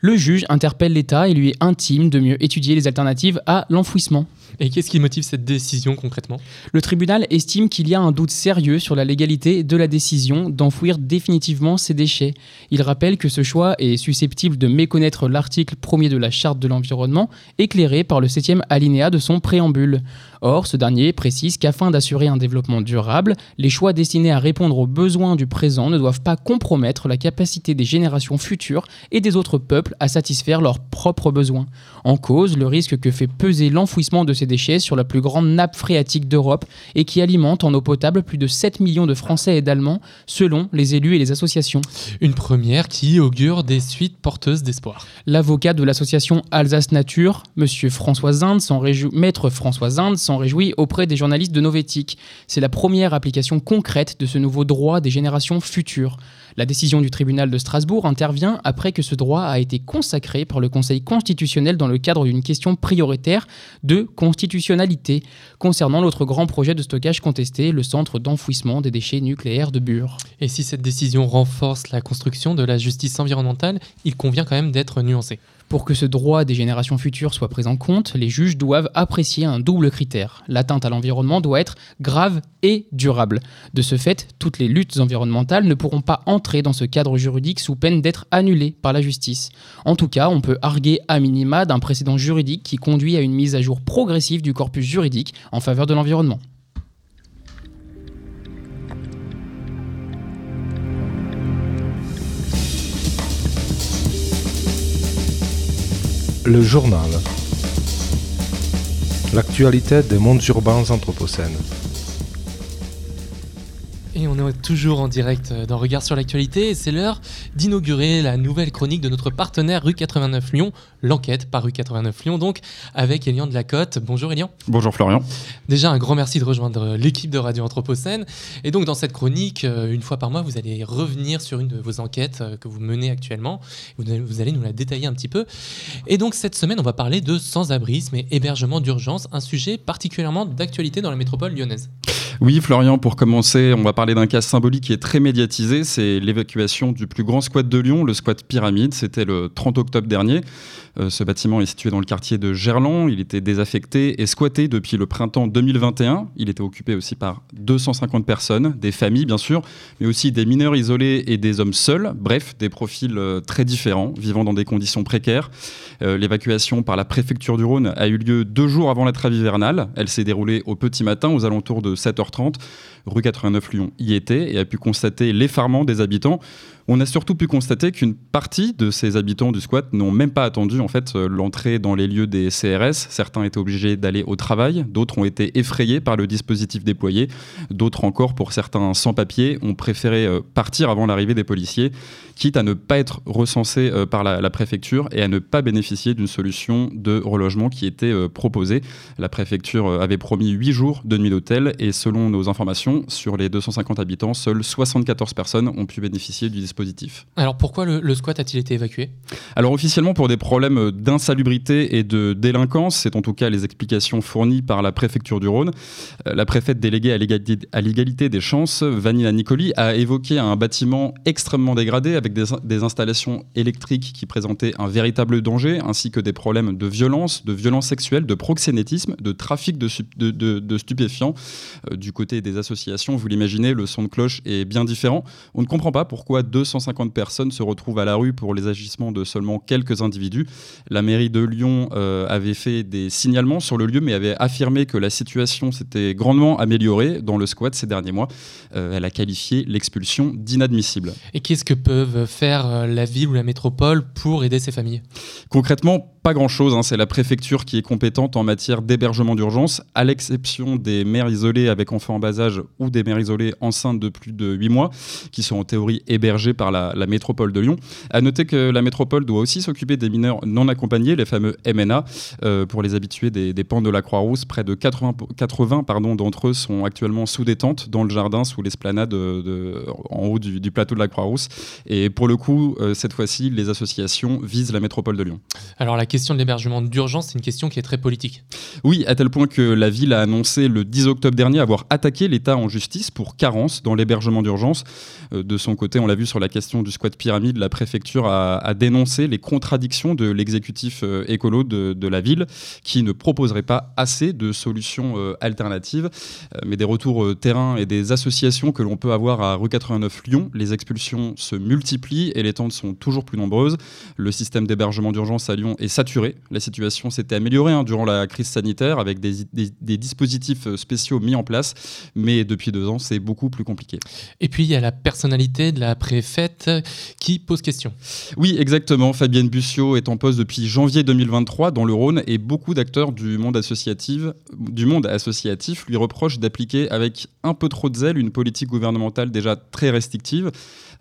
Speaker 8: Le juge interpelle l'État et lui intime de mieux étudier les alternatives à l'enfouissement.
Speaker 3: Et qu'est-ce qui motive cette décision concrètement?
Speaker 8: Le tribunal estime qu'il y a un doute sérieux sur la légalité de la décision d'enfouir définitivement ces déchets. Il rappelle que ce choix est susceptible de méconnaître l'article 1er de la Charte de l'environnement, éclairé par le septième alinéa de son préambule. Or, ce dernier précise qu'afin d'assurer un développement durable, les choix destinés à répondre aux besoins du présent ne doivent pas compromettre la capacité des générations futures et des autres peuples à satisfaire leurs propres besoins. En cause, le risque que fait peser l'enfouissement de ces déchets sur la plus grande nappe phréatique d'Europe et qui alimente en eau potable plus de 7 millions de Français et d'Allemands, selon les élus et les associations.
Speaker 3: Une première qui augure des suites porteuses d'espoir.
Speaker 8: L'avocat de l'association Alsace Nature, Monsieur François Zinde, maître François Zinde, s'en réjouit auprès des journalistes de Novétique. C'est la première application concrète de ce nouveau droit des générations futures. La décision du tribunal de Strasbourg intervient après que ce droit a été consacré par le Conseil constitutionnel dans le cadre d'une question prioritaire de constitutionnalité concernant l'autre grand projet de stockage contesté, le centre d'enfouissement des déchets nucléaires de Bure.
Speaker 3: Et si cette décision renforce la construction de la justice environnementale, il convient quand même d'être nuancé.
Speaker 8: Pour que ce droit des générations futures soit pris en compte, les juges doivent apprécier un double critère. L'atteinte à l'environnement doit être grave et durable. De ce fait, toutes les luttes environnementales ne pourront pas entrer dans ce cadre juridique sous peine d'être annulées par la justice. En tout cas, on peut arguer à minima d'un précédent juridique qui conduit à une mise à jour progressive du corpus juridique en faveur de l'environnement.
Speaker 7: Le journal. L'actualité des mondes urbains anthropocènes.
Speaker 3: Et on est toujours en direct dans Regard sur l'actualité et c'est l'heure d'inaugurer la nouvelle chronique de notre partenaire Rue 89 Lyon, l'enquête par Rue 89 Lyon, donc avec Elian de la Côte. Bonjour Elian.
Speaker 9: Bonjour Florian.
Speaker 3: Déjà un grand merci de rejoindre l'équipe de Radio Anthropocène. Et donc dans cette chronique, euh, une fois par mois, vous allez revenir sur une de vos enquêtes euh, que vous menez actuellement. Vous allez- vous allez nous la détailler un petit peu. Et donc cette semaine, on va parler de sans-abrisme et hébergement d'urgence, un sujet particulièrement d'actualité dans la métropole lyonnaise.
Speaker 9: Oui Florian, pour commencer, on va parler d'un cas symbolique qui est très médiatisé, c'est l'évacuation du plus grand squat de Lyon, le squat Pyramide, c'était le 30 octobre dernier. Euh, ce bâtiment est situé dans le quartier de Gerland, il était désaffecté et squatté depuis le printemps 2021. Il était occupé aussi par 250 personnes, des familles bien sûr, mais aussi des mineurs isolés et des hommes seuls, bref, des profils euh, très différents, vivant dans des conditions précaires. Euh, L'évacuation par la préfecture du Rhône a eu lieu deux jours avant la trêve hivernale. Elle s'est déroulée au petit matin, aux alentours de 7h30. Rue 89 Lyon y était et a pu constater l'effarement des habitants. On a surtout pu constater qu'une partie de ces habitants du squat n'ont même pas attendu en fait l'entrée dans les lieux des CRS. Certains étaient obligés d'aller au travail, d'autres ont été effrayés par le dispositif déployé, d'autres encore, pour certains sans-papiers, ont préféré euh, partir avant l'arrivée des policiers, quitte à ne pas être recensés euh, par la, la préfecture et à ne pas bénéficier d'une solution de relogement qui était euh, proposée. La préfecture avait promis 8 jours de nuit d'hôtel et selon nos informations, sur les 250 habitants, seules 74 personnes ont pu bénéficier du dispositif.
Speaker 3: Alors pourquoi le, le squat a-t-il été évacué?
Speaker 9: Alors officiellement pour des problèmes d'insalubrité et de délinquance, c'est en tout cas les explications fournies par la préfecture du Rhône. Euh, La préfète déléguée à l'égalité- des chances, Vanina Nicoli, a évoqué un bâtiment extrêmement dégradé avec des, des installations électriques qui présentaient un véritable danger, ainsi que des problèmes de violence, de violence sexuelle, de proxénétisme, de trafic de, sup- de- de- de stupéfiants. Euh, du côté des associations, vous l'imaginez, le son de cloche est bien différent. On ne comprend pas pourquoi 250 personnes se retrouvent à la rue pour les agissements de seulement quelques individus. La mairie de Lyon euh, avait fait des signalements sur le lieu, mais avait affirmé que la situation s'était grandement améliorée dans le squat ces derniers mois. Euh, elle a qualifié l'expulsion d'inadmissible.
Speaker 3: Et qu'est-ce que peuvent faire euh, la ville ou la métropole pour aider ces familles?
Speaker 9: Concrètement, pas grand-chose. hein. C'est la préfecture qui est compétente en matière d'hébergement d'urgence, à l'exception des mères isolées avec enfants en bas âge ou des mères isolées enceintes de plus de 8 mois, qui sont en théorie hébergées par la, la métropole de Lyon. À noter que la métropole doit aussi s'occuper des mineurs non accompagnés, les fameux MNA, euh, pour les habitués des, des pans de la Croix-Rousse. Près de 80, 80 pardon, d'entre eux sont actuellement sous détente dans le jardin, sous l'esplanade de- de- en haut du, du plateau de la Croix-Rousse. Et pour le coup, euh, cette fois-ci, les associations visent la métropole de Lyon.
Speaker 3: Alors la question de l'hébergement d'urgence, c'est une question qui est très politique.
Speaker 9: Oui, à tel point que la ville a annoncé le 10 octobre dernier avoir attaqué l'État en justice pour carence dans l'hébergement d'urgence. Euh, de son côté, on l'a vu sur la question du squat pyramide, la préfecture a, dénoncé les contradictions de l'exécutif euh, écolo de, la ville qui ne proposerait pas assez de solutions euh, alternatives. Mais des retours terrain et des associations que l'on peut avoir à rue 89 Lyon, les expulsions se multiplient et les tentes sont toujours plus nombreuses. Le système d'hébergement d'urgence à Lyon est saturé. La situation s'était améliorée hein, durant la crise sanitaire avec des, des- dispositifs spéciaux mis en place, mais depuis deux ans, c'est beaucoup plus compliqué.
Speaker 3: Et puis il y a la personnalité de la préfète qui pose question.
Speaker 9: Oui, exactement. Fabienne Bussiot est en poste depuis janvier 2023 dans le Rhône et beaucoup d'acteurs du monde associatif, du monde associatif lui reprochent d'appliquer avec un peu trop de zèle une politique gouvernementale déjà très restrictive.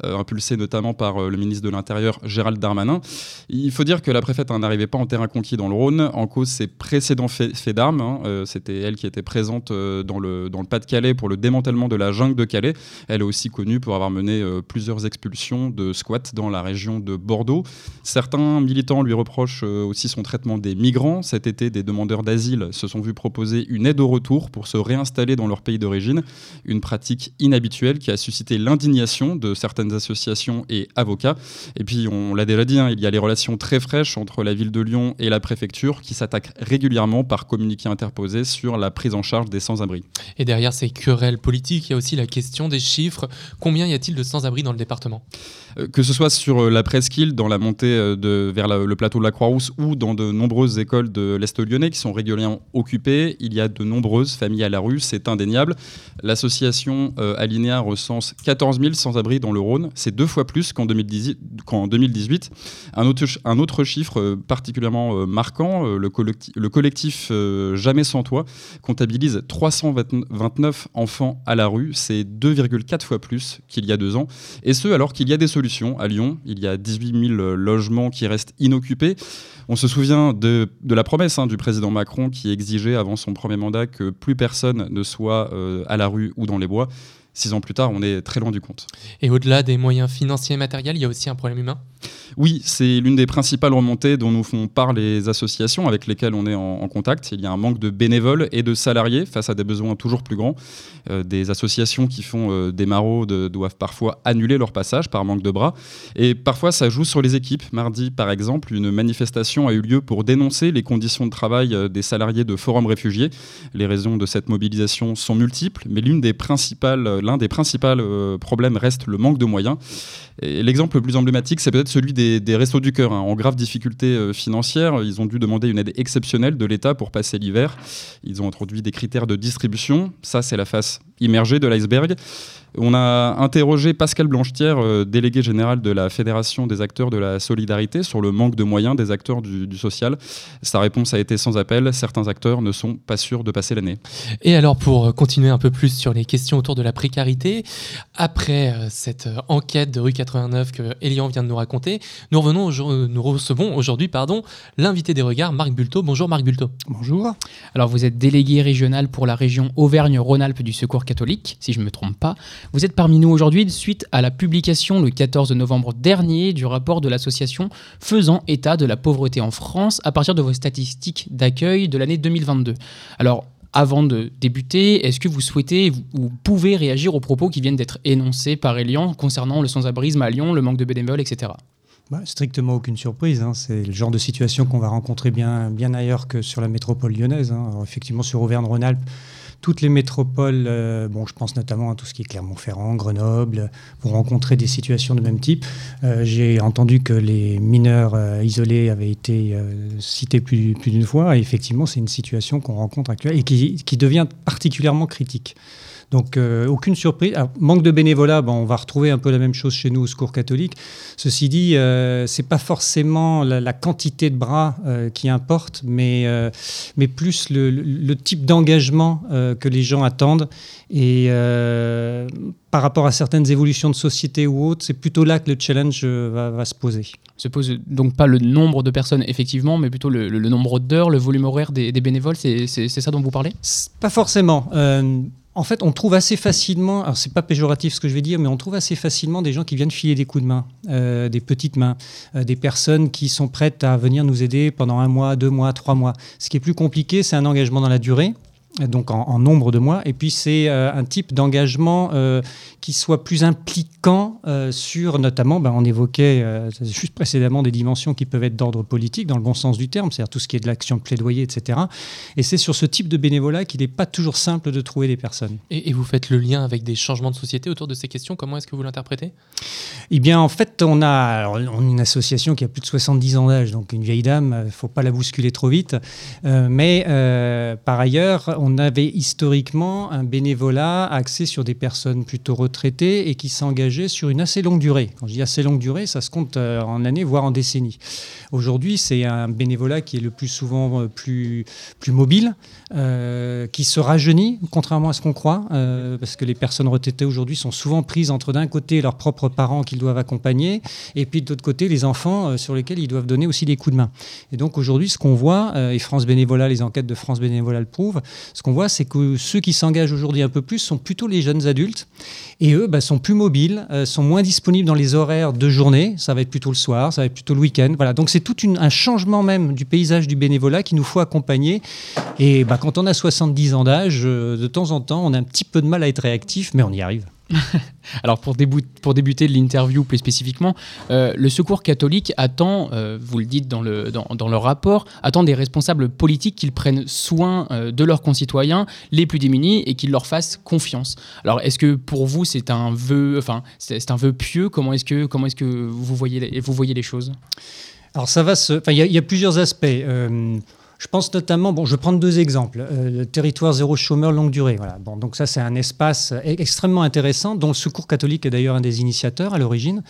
Speaker 9: Impulsée notamment par le ministre de l'Intérieur Gérald Darmanin. Il faut dire que la préfète n'arrivait pas en terrain conquis dans le Rhône, en cause ses précédents faits, d'armes. Hein. C'était elle qui était présente dans le, dans le Pas-de-Calais pour le démantèlement de la jungle de Calais. Elle est aussi connue pour avoir mené plusieurs expulsions de squats dans la région de Bordeaux. Certains militants lui reprochent aussi son traitement des migrants. Cet été, des demandeurs d'asile se sont vus proposer une aide au retour pour se réinstaller dans leur pays d'origine, une pratique inhabituelle qui a suscité l'indignation de certaines associations et avocats. Et puis, on l'a déjà dit, hein, il y a les relations très fraîches entre la ville de Lyon et la préfecture qui s'attaquent régulièrement par communiqué interposé sur la prise en charge des sans-abri.
Speaker 3: Et derrière ces querelles politiques, il y a aussi la question des chiffres. Combien y a-t-il de sans-abri dans le département?
Speaker 9: Euh, Que ce soit sur euh, la presqu'île, dans la montée euh, de, vers le plateau de la Croix-Rousse ou dans de nombreuses écoles de l'Est lyonnais qui sont régulièrement occupées, il y a de nombreuses familles à la rue, c'est indéniable. L'association euh, Alinéa recense 14 000 sans-abri dans le Rhône, c'est deux fois plus qu'en 2018. Un autre, un autre chiffre euh, particulièrement euh, marquant, le, collectif, le collectif Jamais sans toit comptabilise 329 enfants à la rue, c'est 2,4 fois plus qu'il y a deux ans. Et ce, alors qu'il y a des solutions. À Lyon, il y a 18 000 logements qui restent inoccupés. On se souvient de, la promesse hein, du président Macron qui exigeait avant son premier mandat que plus personne ne soit euh, à la rue ou dans les bois. Six ans plus tard, on est très loin du compte.
Speaker 3: Et au-delà des moyens financiers et matériels, il y a aussi un problème humain
Speaker 9: oui, c'est l'une des principales remontées dont nous font part les associations avec lesquelles on est en, contact. Il y a un manque de bénévoles et de salariés face à des besoins toujours plus grands. Euh, des associations qui font euh, des maraudes doivent parfois annuler leur passage par manque de bras. Et parfois, ça joue sur les équipes. Mardi, par exemple, une manifestation a eu lieu pour dénoncer les conditions de travail euh, des salariés de Forum Réfugiés. Les raisons de cette mobilisation sont multiples, mais l'un des principaux problèmes reste le manque de moyens. L'exemple le plus emblématique, c'est peut-être celui des, Restos du Cœur. Hein. En grave difficulté euh, financière, ils ont dû demander une aide exceptionnelle de l'État pour passer l'hiver. Ils ont introduit des critères de distribution. Ça, c'est la face immergée de l'iceberg. On a interrogé Pascal Blanchetière, euh, délégué général de la Fédération des acteurs de la solidarité, sur le manque de moyens des acteurs du, social. Sa réponse a été sans appel. Certains acteurs ne sont pas sûrs de passer l'année.
Speaker 3: Et alors, pour continuer un peu plus sur les questions autour de la précarité, après euh, cette enquête de rue 89 que Elian vient de nous raconter, nous, revenons nous recevons aujourd'hui pardon, l'invité des regards, Marc Bulto. Bonjour Marc Bulto.
Speaker 10: Bonjour.
Speaker 8: Alors, vous êtes délégué régional pour la région Auvergne-Rhône-Alpes du Secours catholique, si je ne me trompe pas. Vous êtes parmi nous aujourd'hui suite à la publication le 14 novembre dernier du rapport de l'association faisant état de la pauvreté en France à partir de vos statistiques d'accueil de l'année 2022. Alors, avant de débuter, est-ce que vous souhaitez ou pouvez réagir aux propos qui viennent d'être énoncés par Elian concernant le sans-abrisme à Lyon, le manque de bénévoles, etc.
Speaker 10: Bah, strictement aucune surprise. Hein. C'est le genre de situation qu'on va rencontrer bien, ailleurs que sur la métropole lyonnaise. Hein. effectivement, sur Auvergne-Rhône-Alpes, toutes les métropoles, euh, je pense notamment à tout ce qui est Clermont-Ferrand, Grenoble, vont rencontrer des situations de même type. Euh, j'ai entendu que les mineurs euh, isolés avaient été cités plus, d'une fois. Et effectivement, c'est une situation qu'on rencontre actuellement et qui devient particulièrement critique. Donc euh, aucune surprise. manque de bénévolat, on va retrouver un peu la même chose chez nous au Secours catholique. Ceci dit, euh, c'est pas forcément la, quantité de bras euh, qui importe, mais, euh, mais plus le, type d'engagement que les gens attendent. Et par rapport à certaines évolutions de société ou autres, c'est plutôt là que le challenge va, se poser.
Speaker 8: Se pose donc pas le nombre de personnes effectivement, mais plutôt le, nombre d'heures, le volume horaire des, des bénévoles. C'est ça dont vous parlez?
Speaker 10: Pas forcément. En fait, on trouve assez facilement, alors c'est pas péjoratif ce que je vais dire, mais on trouve assez facilement des gens qui viennent filer des coups de main, euh, des petites mains, euh, des personnes qui sont prêtes à venir nous aider pendant un mois, deux mois, trois mois. Ce qui est plus compliqué, c'est un engagement dans la durée donc en, nombre de mois. Et puis c'est euh, un type d'engagement euh, qui soit plus impliquant euh, sur, notamment, ben, on évoquait juste précédemment des dimensions qui peuvent être d'ordre politique, dans le bon sens du terme, c'est-à-dire tout ce qui est de l'action de plaidoyer, etc. Et c'est sur ce type de bénévolat qu'il n'est pas toujours simple de trouver des personnes.
Speaker 3: Et, vous faites le lien avec des changements de société autour de ces questions? Comment est-ce que vous l'interprétez?
Speaker 10: Eh bien, en fait, on a, on une association qui a plus de 70 ans d'âge, donc une vieille dame, il ne faut pas la bousculer trop vite. mais par ailleurs, on on avait historiquement un bénévolat axé sur des personnes plutôt retraitées et qui s'engageaient sur une assez longue durée. Quand je dis assez longue durée, ça se compte euh, en années, voire en décennies. Aujourd'hui, c'est un bénévolat qui est le plus souvent euh, plus, plus mobile, euh, qui se rajeunit, contrairement à ce qu'on croit, parce que les personnes retraitées aujourd'hui sont souvent prises entre d'un côté leurs propres parents qu'ils doivent accompagner, et puis de l'autre côté les enfants sur lesquels ils doivent donner aussi des coups de main. Et donc aujourd'hui, ce qu'on voit, et France Bénévolat, les enquêtes de France Bénévolat le prouvent, ce qu'on voit, c'est que ceux qui s'engagent aujourd'hui un peu plus sont plutôt les jeunes adultes, et eux bah, sont plus mobiles, euh, sont moins disponibles dans les horaires de journée, ça va être plutôt le soir, ça va être plutôt le week-end. Voilà, donc c'est tout un changement même du paysage du bénévolat qu'il nous faut accompagner. Et bah, quand on a 70 ans d'âge, euh, de temps en temps, on a un petit peu de mal à être réactif, mais on y arrive.
Speaker 8: Alors pour, début- pour débuter l'interview plus spécifiquement, euh, le Secours catholique attend, euh, vous le dites dans le, rapport, attend des responsables politiques qu'ils prennent soin euh, de leurs concitoyens les plus démunis et qu'ils leur fassent confiance. Alors est-ce que pour vous c'est un vœu, un vœu pieux? Comment est-ce que comment est-ce que vous voyez vous voyez les choses?
Speaker 10: Alors ça va se... Il y a plusieurs aspects. Euh, je pense notamment, je vais prendre deux exemples. Euh, le territoire zéro chômeur longue durée. Voilà. Donc ça, c'est un espace e- extrêmement intéressant, dont le Secours catholique est d'ailleurs un des initiateurs à l'origine.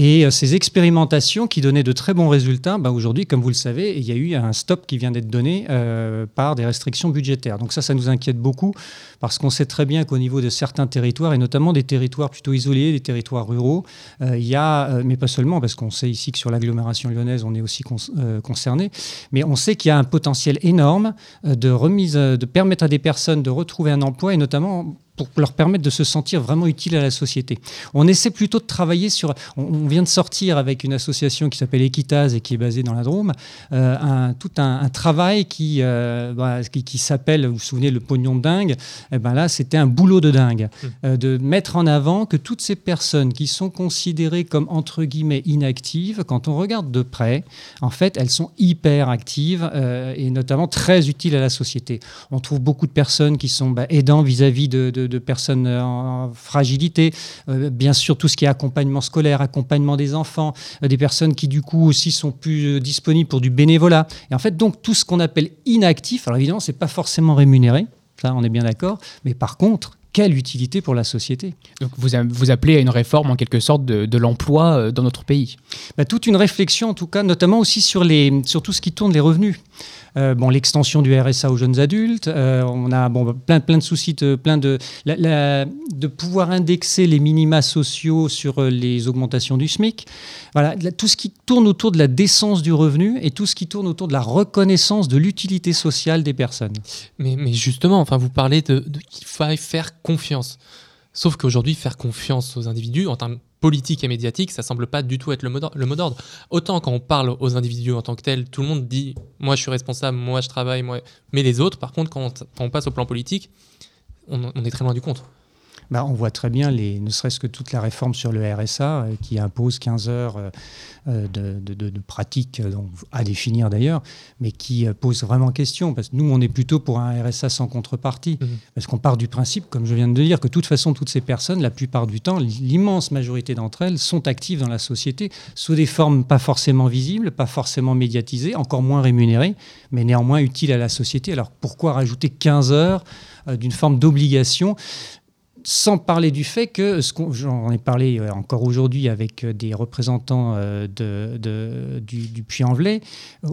Speaker 10: Et euh, ces expérimentations qui donnaient de très bons résultats, bah, aujourd'hui, comme vous le savez, il y a eu un stop qui vient d'être donné euh, par des restrictions budgétaires. Donc ça, ça nous inquiète beaucoup parce qu'on sait très bien qu'au niveau de certains territoires, et notamment des territoires plutôt isolés, des territoires ruraux, euh, il y a, mais pas seulement, parce qu'on sait ici que sur l'agglomération lyonnaise, on est aussi concerné, mais on sait qu'il y a un potentiel énorme de remise, de permettre à des personnes de retrouver un emploi, et notamment pour leur permettre de se sentir vraiment utile à la société. On essaie plutôt de travailler sur. On, vient de sortir avec une association qui s'appelle Equitaz et qui est basée dans la Drôme, euh, un, tout un, un travail qui, euh, bah, qui, qui s'appelle, vous vous souvenez, le pognon de dingue. Eh ben là, c'était un boulot de dingue, euh, de mettre en avant que toutes ces personnes qui sont considérées comme entre guillemets inactives, quand on regarde de près, en fait, elles sont hyper actives et notamment très utiles à la société. On trouve beaucoup de personnes qui sont bah, aidants vis-à-vis de, de- de personnes en fragilité, Euh, bien sûr tout ce qui est accompagnement scolaire, accompagnement des enfants, euh, des personnes qui du coup aussi sont plus euh, disponibles pour du bénévolat. Et en fait, donc tout ce qu'on appelle inactif, alors évidemment, c'est pas forcément rémunéré, ça on est bien d'accord, mais par contre, quelle utilité pour la société
Speaker 8: Donc vous, vous appelez à une réforme en quelque sorte de, de l'emploi dans notre pays?
Speaker 10: Bah, toute une réflexion en tout cas, notamment aussi sur, les, sur tout ce qui tourne les revenus. Euh, bon, l'extension du RSA aux jeunes adultes, euh, on a bon, plein, plein de soucis, de, plein de, de pouvoir indexer les minima sociaux sur euh, les augmentations du SMIC. Voilà, tout ce qui tourne autour de la décence du revenu et tout ce qui tourne autour de la reconnaissance de l'utilité sociale des personnes.
Speaker 3: Mais, mais justement, enfin, vous parlez de, de qu'il faille faire confiance. Sauf qu'aujourd'hui, faire confiance aux individus en termes politiques et médiatiques, ça semble pas du tout être le mot d'ordre. Autant quand on parle aux individus en tant que tels, tout le monde dit moi je suis responsable, moi je travaille, moi. Mais les autres, par contre, quand on, passe au plan politique, on est très loin du compte.
Speaker 10: Bah, on voit très bien, les, ne serait-ce que toute la réforme sur le RSA euh, qui impose 15 heures euh, euh, de, de, de- de pratique, donc, à définir d'ailleurs, mais qui pose vraiment question. Parce que nous, on est plutôt pour un RSA sans contrepartie.
Speaker 3: Mhm.
Speaker 10: Parce qu'on part du principe, comme je viens de le dire, que de toute façon, toutes ces personnes, la plupart du temps, l'immense majorité d'entre elles, sont actives dans la société sous des formes pas forcément visibles, pas forcément médiatisées, encore moins rémunérées, mais néanmoins utiles à la société. Alors pourquoi rajouter 15 heures d'une forme d'obligation? Sans parler du fait que, ce qu'on- j'en ai parlé euh, encore aujourd'hui avec euh, des représentants euh, de, du, du Puy-en-Velay,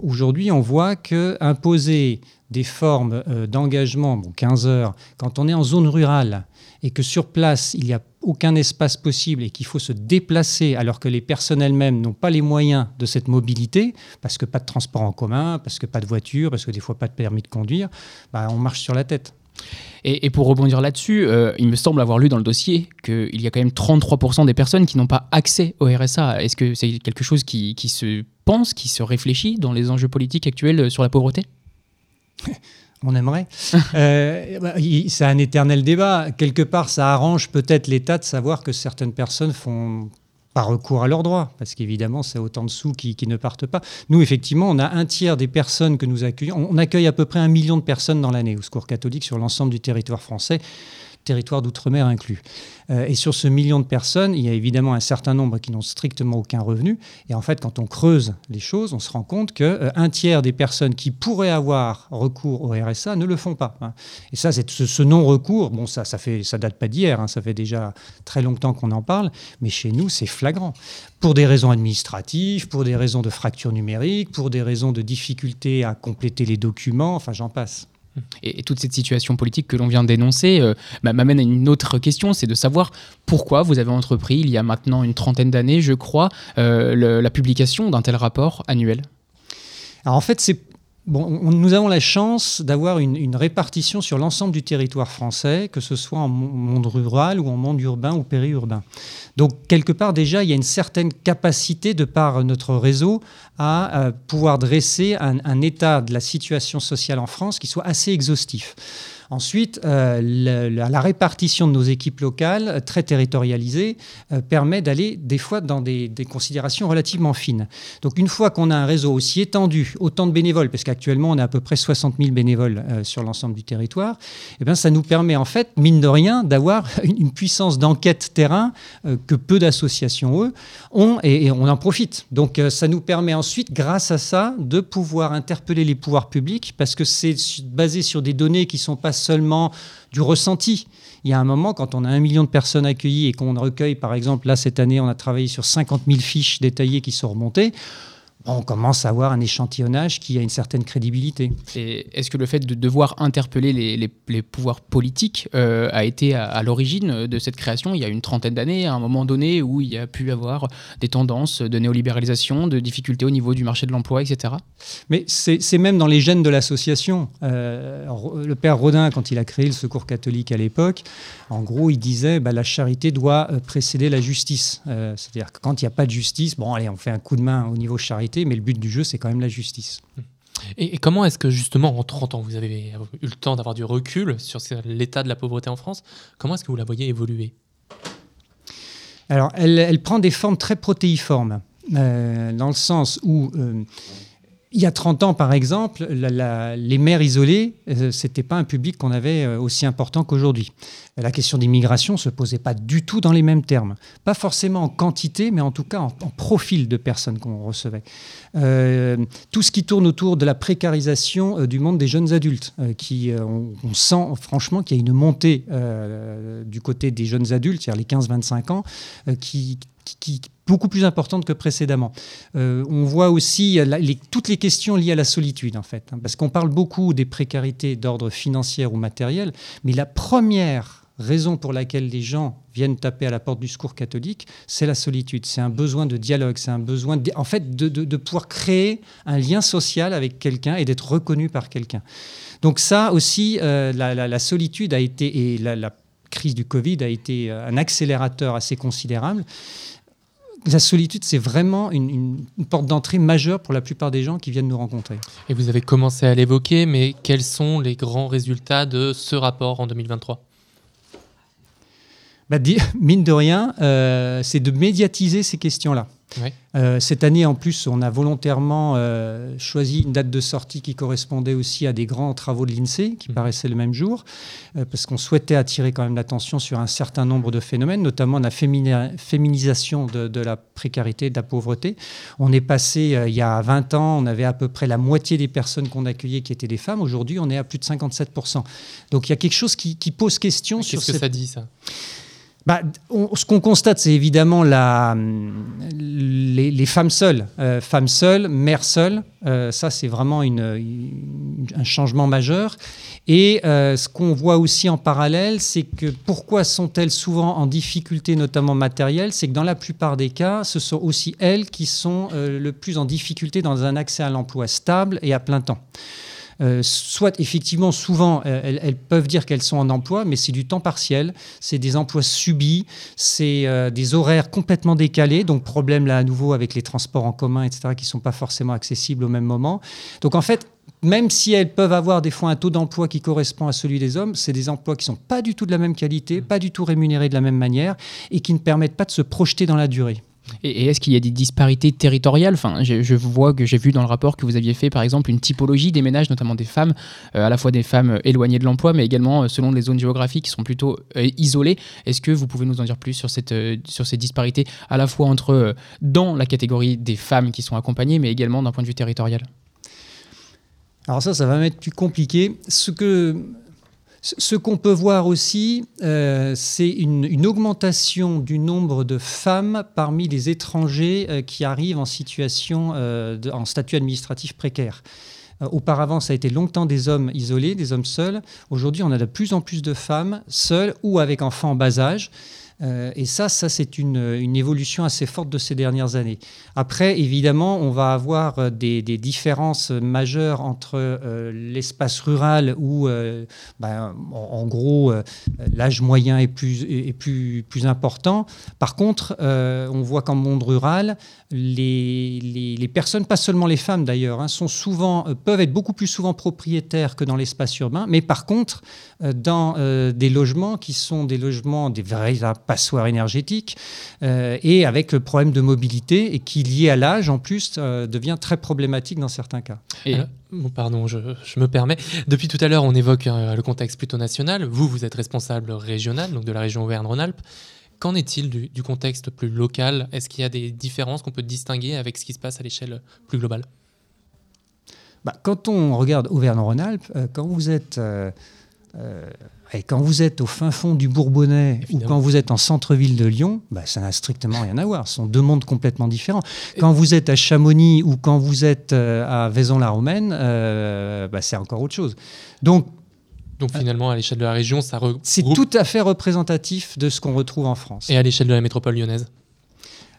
Speaker 10: aujourd'hui on voit que imposer des formes d'engagement, bon, 15 heures, quand on est en zone rurale et que sur place il n'y a aucun espace possible et qu'il faut se déplacer alors que les personnes elles-mêmes n'ont pas les moyens de cette mobilité, parce que pas de transport en commun, parce que pas de voiture, parce que des fois pas de permis de conduire, bah, on marche sur la tête.
Speaker 8: Et, pour rebondir là-dessus, euh, il me semble avoir lu dans le dossier qu'il y a quand même 33% des personnes qui n'ont pas accès au RSA. Est-ce que c'est quelque chose qui, se pense, qui se réfléchit dans les enjeux politiques actuels euh, sur la pauvreté?
Speaker 10: On aimerait. Euh, bah, c'est un éternel débat. Quelque part, ça arrange peut-être l'État de savoir que certaines personnes font pas recours à leurs droits, parce qu'évidemment, c'est autant de sous qui, qui ne partent pas. Nous, effectivement, on a un tiers des personnes que nous accueillons. On accueille à peu près un million de personnes dans l'année au Secours catholique sur l'ensemble du territoire français. Territoire d'outre-mer inclus. Euh, et sur ce million de personnes, il y a évidemment un certain nombre qui n'ont strictement aucun revenu. Et en fait, quand on creuse les choses, on se rend compte qu'un euh, tiers des personnes qui pourraient avoir recours au RSA ne le font pas. hein. Et ça, c'est ce, non-recours. Bon, ça, ça date pas d'hier. hein, ça fait déjà très longtemps qu'on en parle. Mais chez nous, c'est flagrant. Pour des raisons administratives, pour des raisons de fracture numérique, pour des raisons de difficulté à compléter les documents. Enfin, j'en passe.
Speaker 8: Et, toute cette situation politique que l'on vient dénoncer euh, m'a- m'amène à une autre question, c'est de savoir pourquoi vous avez entrepris, il y a maintenant une trentaine d'années, je crois, euh, la publication d'un tel rapport annuel.
Speaker 10: Alors en fait, c'est bon, on- nous avons la chance d'avoir une, répartition sur l'ensemble du territoire français, que ce soit en mon- monde rural ou en monde urbain ou périurbain. Donc quelque part déjà, il y a une certaine capacité de par notre réseau à euh, pouvoir dresser un état de la situation sociale en France qui soit assez exhaustif. Ensuite, euh, la, répartition de nos équipes locales, euh, très territorialisées, euh, permet d'aller des fois dans des, considérations relativement fines. Donc une fois qu'on a un réseau aussi étendu, autant de bénévoles, parce qu'actuellement on a à peu près 60 000 bénévoles sur l'ensemble du territoire, eh bien, ça nous permet en fait, mine de rien, d'avoir une, puissance d'enquête terrain que peu d'associations, eux, ont et, on en profite. Donc ça nous permet ensuite, grâce à ça, de pouvoir interpeller les pouvoirs publics, parce que c'est basé sur des données qui sont pas seulement du ressenti. Il y a un moment, quand on a un million de personnes accueillies et qu'on recueille, par exemple, là, cette année, on a travaillé sur 50 000 fiches détaillées qui sont remontées, on commence à avoir un échantillonnage qui a une certaine crédibilité.
Speaker 8: Et est-ce que le fait de devoir interpeller les, les- les pouvoirs politiques euh, a été à, à l'origine de cette création il y a une trentaine d'années, à un moment donné où il y a pu avoir des tendances de néolibéralisation, de difficultés au niveau du marché de l'emploi, etc.
Speaker 10: Mais c'est même dans les gènes de l'association. Euh, le père Rodin, quand il a créé le Secours catholique à l'époque, en gros, il disait bah, la charité doit euh, précéder la justice. Euh, C'est-à-dire que quand il n'y a pas de justice, bon, allez, on fait un coup de main au niveau charité, mais le but du jeu, c'est quand même la justice.
Speaker 3: Et, et comment est-ce que justement en 30 ans, vous avez eu le temps d'avoir du recul sur l'état de la pauvreté en France Comment est-ce que vous la voyez évoluer?
Speaker 10: Alors, elle, elle prend des formes très protéiformes, euh, dans le sens où, euh, il y a 30 ans, par exemple, les mères isolées, euh, ce n'était pas un public qu'on avait euh, aussi important qu'aujourd'hui. La question d'immigration ne se posait pas du tout dans les mêmes termes. Pas forcément en quantité, mais en tout cas en, profil de personnes qu'on recevait. Euh, tout ce qui tourne autour de la précarisation du monde des jeunes adultes, qui, on, on sent franchement qu'il y a une montée du côté des jeunes adultes, c'est-à-dire les 15-25 ans, qui, qui, qui beaucoup plus importante que précédemment. Euh, on voit aussi toutes les questions liées à la solitude, en fait, hein, parce qu'on parle beaucoup des précarités d'ordre financier ou matériel, mais la première raison pour laquelle les gens viennent taper à la porte du secours catholique, c'est la solitude. C'est un besoin de dialogue, c'est un besoin, en fait, de, pouvoir créer un lien social avec quelqu'un et d'être reconnu par quelqu'un. Donc ça aussi, euh, la, solitude a été, et la, la crise du Covid a été euh, un accélérateur assez considérable. La solitude, c'est vraiment une, porte d'entrée majeure pour la plupart des gens qui viennent nous rencontrer.
Speaker 3: Et vous avez commencé à l'évoquer, mais quels sont les grands résultats de ce rapport en 2023
Speaker 10: Bah, mine de rien, euh, c'est de médiatiser ces questions-là. Euh, cette année, en plus, on a volontairement euh, choisi une date de sortie qui correspondait aussi à des grands travaux de l'INSEE qui
Speaker 3: Mhm.
Speaker 10: paraissaient le même jour, euh, parce qu'on souhaitait attirer quand même l'attention sur un certain nombre de phénomènes, notamment la fémini- féminisation de, de la précarité, de la pauvreté. On est passé, il y a 20 ans, on avait à peu près la moitié des personnes qu'on accueillait qui étaient des femmes. Aujourd'hui, on est à plus de 57%. Donc il y a quelque chose qui, qui pose question sur
Speaker 3: Qu'est-ce que ça dit, ça?
Speaker 10: Bah, on- ce qu'on constate, c'est évidemment la, les, les femmes seules. Euh, femmes seules, mères seules. Euh, ça, c'est vraiment une, un changement majeur. Et euh, ce qu'on voit aussi en parallèle, c'est que pourquoi sont-elles souvent en difficulté, notamment matérielle? C'est que dans la plupart des cas, ce sont aussi elles qui sont euh, le plus en difficulté dans un accès à l'emploi stable et à plein temps. Euh, soit effectivement, souvent, euh, elles, elles peuvent dire qu'elles sont en emploi, mais c'est du temps partiel, c'est des emplois subis, c'est euh, des horaires complètement décalés, donc problème là à nouveau avec les transports en commun, etc., qui ne sont pas forcément accessibles au même moment. Donc en fait, même si elles peuvent avoir des fois un taux d'emploi qui correspond à celui des hommes, c'est des emplois qui sont pas du tout de la même qualité, pas du tout rémunérés de la même manière et qui ne permettent pas de se projeter dans la durée.
Speaker 8: Et, est-ce qu'il y a des disparités territoriales enfin, je, vois que j'ai vu dans le rapport que vous aviez fait, par exemple, une typologie des ménages, notamment des femmes, euh, à la fois des femmes éloignées de l'emploi, mais également euh, selon les zones géographiques qui sont plutôt euh, isolées. Est-ce que vous pouvez nous en dire plus sur, cette, sur ces disparités, à la fois entre dans la catégorie des femmes qui sont accompagnées, mais également d'un point de vue territorial?
Speaker 10: Alors ça, ça va m'être plus compliqué. Ce que ce qu'on peut voir aussi, euh, c'est une, augmentation du nombre de femmes parmi les étrangers euh, qui arrivent en situation, euh, en statut administratif précaire. Auparavant, ça a été longtemps des hommes isolés, des hommes seuls. Aujourd'hui, on a de plus en plus de femmes seules ou avec enfants en bas âge. Euh, et ça, ça c'est une, évolution assez forte de ces dernières années. Après, évidemment, on va avoir euh, des, différences majeures entre euh, l'espace rural où, ben, en, gros, l'âge moyen est, plus, important. Par contre, on voit qu'en monde rural, les, les, personnes, pas seulement les femmes d'ailleurs, hein, sont souvent, peuvent être beaucoup plus souvent propriétaires que dans l'espace urbain, mais par contre, dans des logements qui sont des logements, des véritables passoire énergétique, euh, et avec le problème de mobilité, et qui, lié à l'âge, en plus, euh, devient très problématique dans certains cas.
Speaker 3: Et, pardon, je, me permets. Depuis tout à l'heure, on évoque euh, le contexte plutôt national. Vous, vous êtes responsable régional, donc de la région Auvergne-Rhône-Alpes. Qu'en est-il du, contexte plus local? Est-ce qu'il y a des différences qu'on peut distinguer avec ce qui se passe à l'échelle plus globale?
Speaker 10: Bah, Quand on regarde Auvergne-Rhône-Alpes, quand vous êtes et quand vous êtes au fin fond du Bourbonnais ou quand vous êtes en centre-ville de Lyon, bah, ça n'a strictement rien à voir. Ce sont deux mondes complètement différents. Quand vous êtes à Chamonix ou quand vous êtes euh, à Vaison-la-Romaine, euh, bah, c'est encore autre chose. Donc,
Speaker 3: donc finalement, à l'échelle de la région, ça
Speaker 10: C'est tout à fait représentatif de ce qu'on retrouve en France.
Speaker 3: Et à l'échelle de la métropole lyonnaise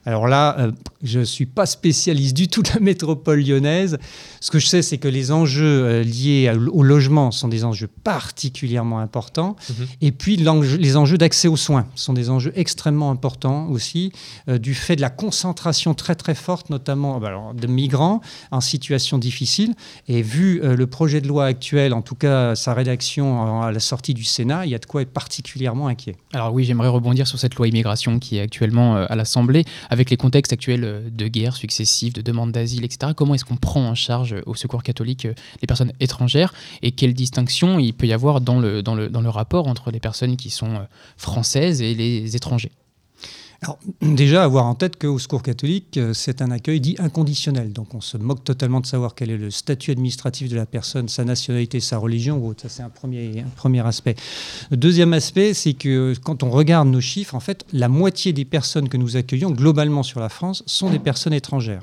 Speaker 10: alors là, euh, je ne suis pas spécialiste du tout de la métropole lyonnaise. Ce que je sais, c'est que les enjeux euh, liés au logement sont des enjeux particulièrement importants. Mhm. Et puis les enjeux d'accès aux soins sont des enjeux extrêmement importants aussi, euh, du fait de la concentration très très forte, notamment bah de migrants en situation difficile. Et vu le projet de loi actuel, en tout cas sa rédaction à la sortie du Sénat, il y a de quoi être particulièrement inquiet.
Speaker 8: Alors oui, j'aimerais rebondir sur cette loi immigration qui est actuellement à l'Assemblée avec les contextes actuels euh, de guerre successives, de demandes d'asile, etc., comment est-ce qu'on prend en charge euh, au secours catholique euh, les personnes étrangères et quelle distinction il peut y avoir dans le, rapport entre les personnes qui sont françaises et les étrangers?
Speaker 10: Alors, déjà, avoir en tête qu'au Secours catholique, euh, c'est un accueil dit inconditionnel. Donc, on se moque totalement de savoir quel est le statut administratif de la personne, sa nationalité, sa religion ou autre. Ça, c'est un premier, un premier aspect. Deuxième aspect, c'est que quand on regarde nos chiffres, en fait, la moitié des personnes que nous accueillons globalement sur la France sont des personnes étrangères.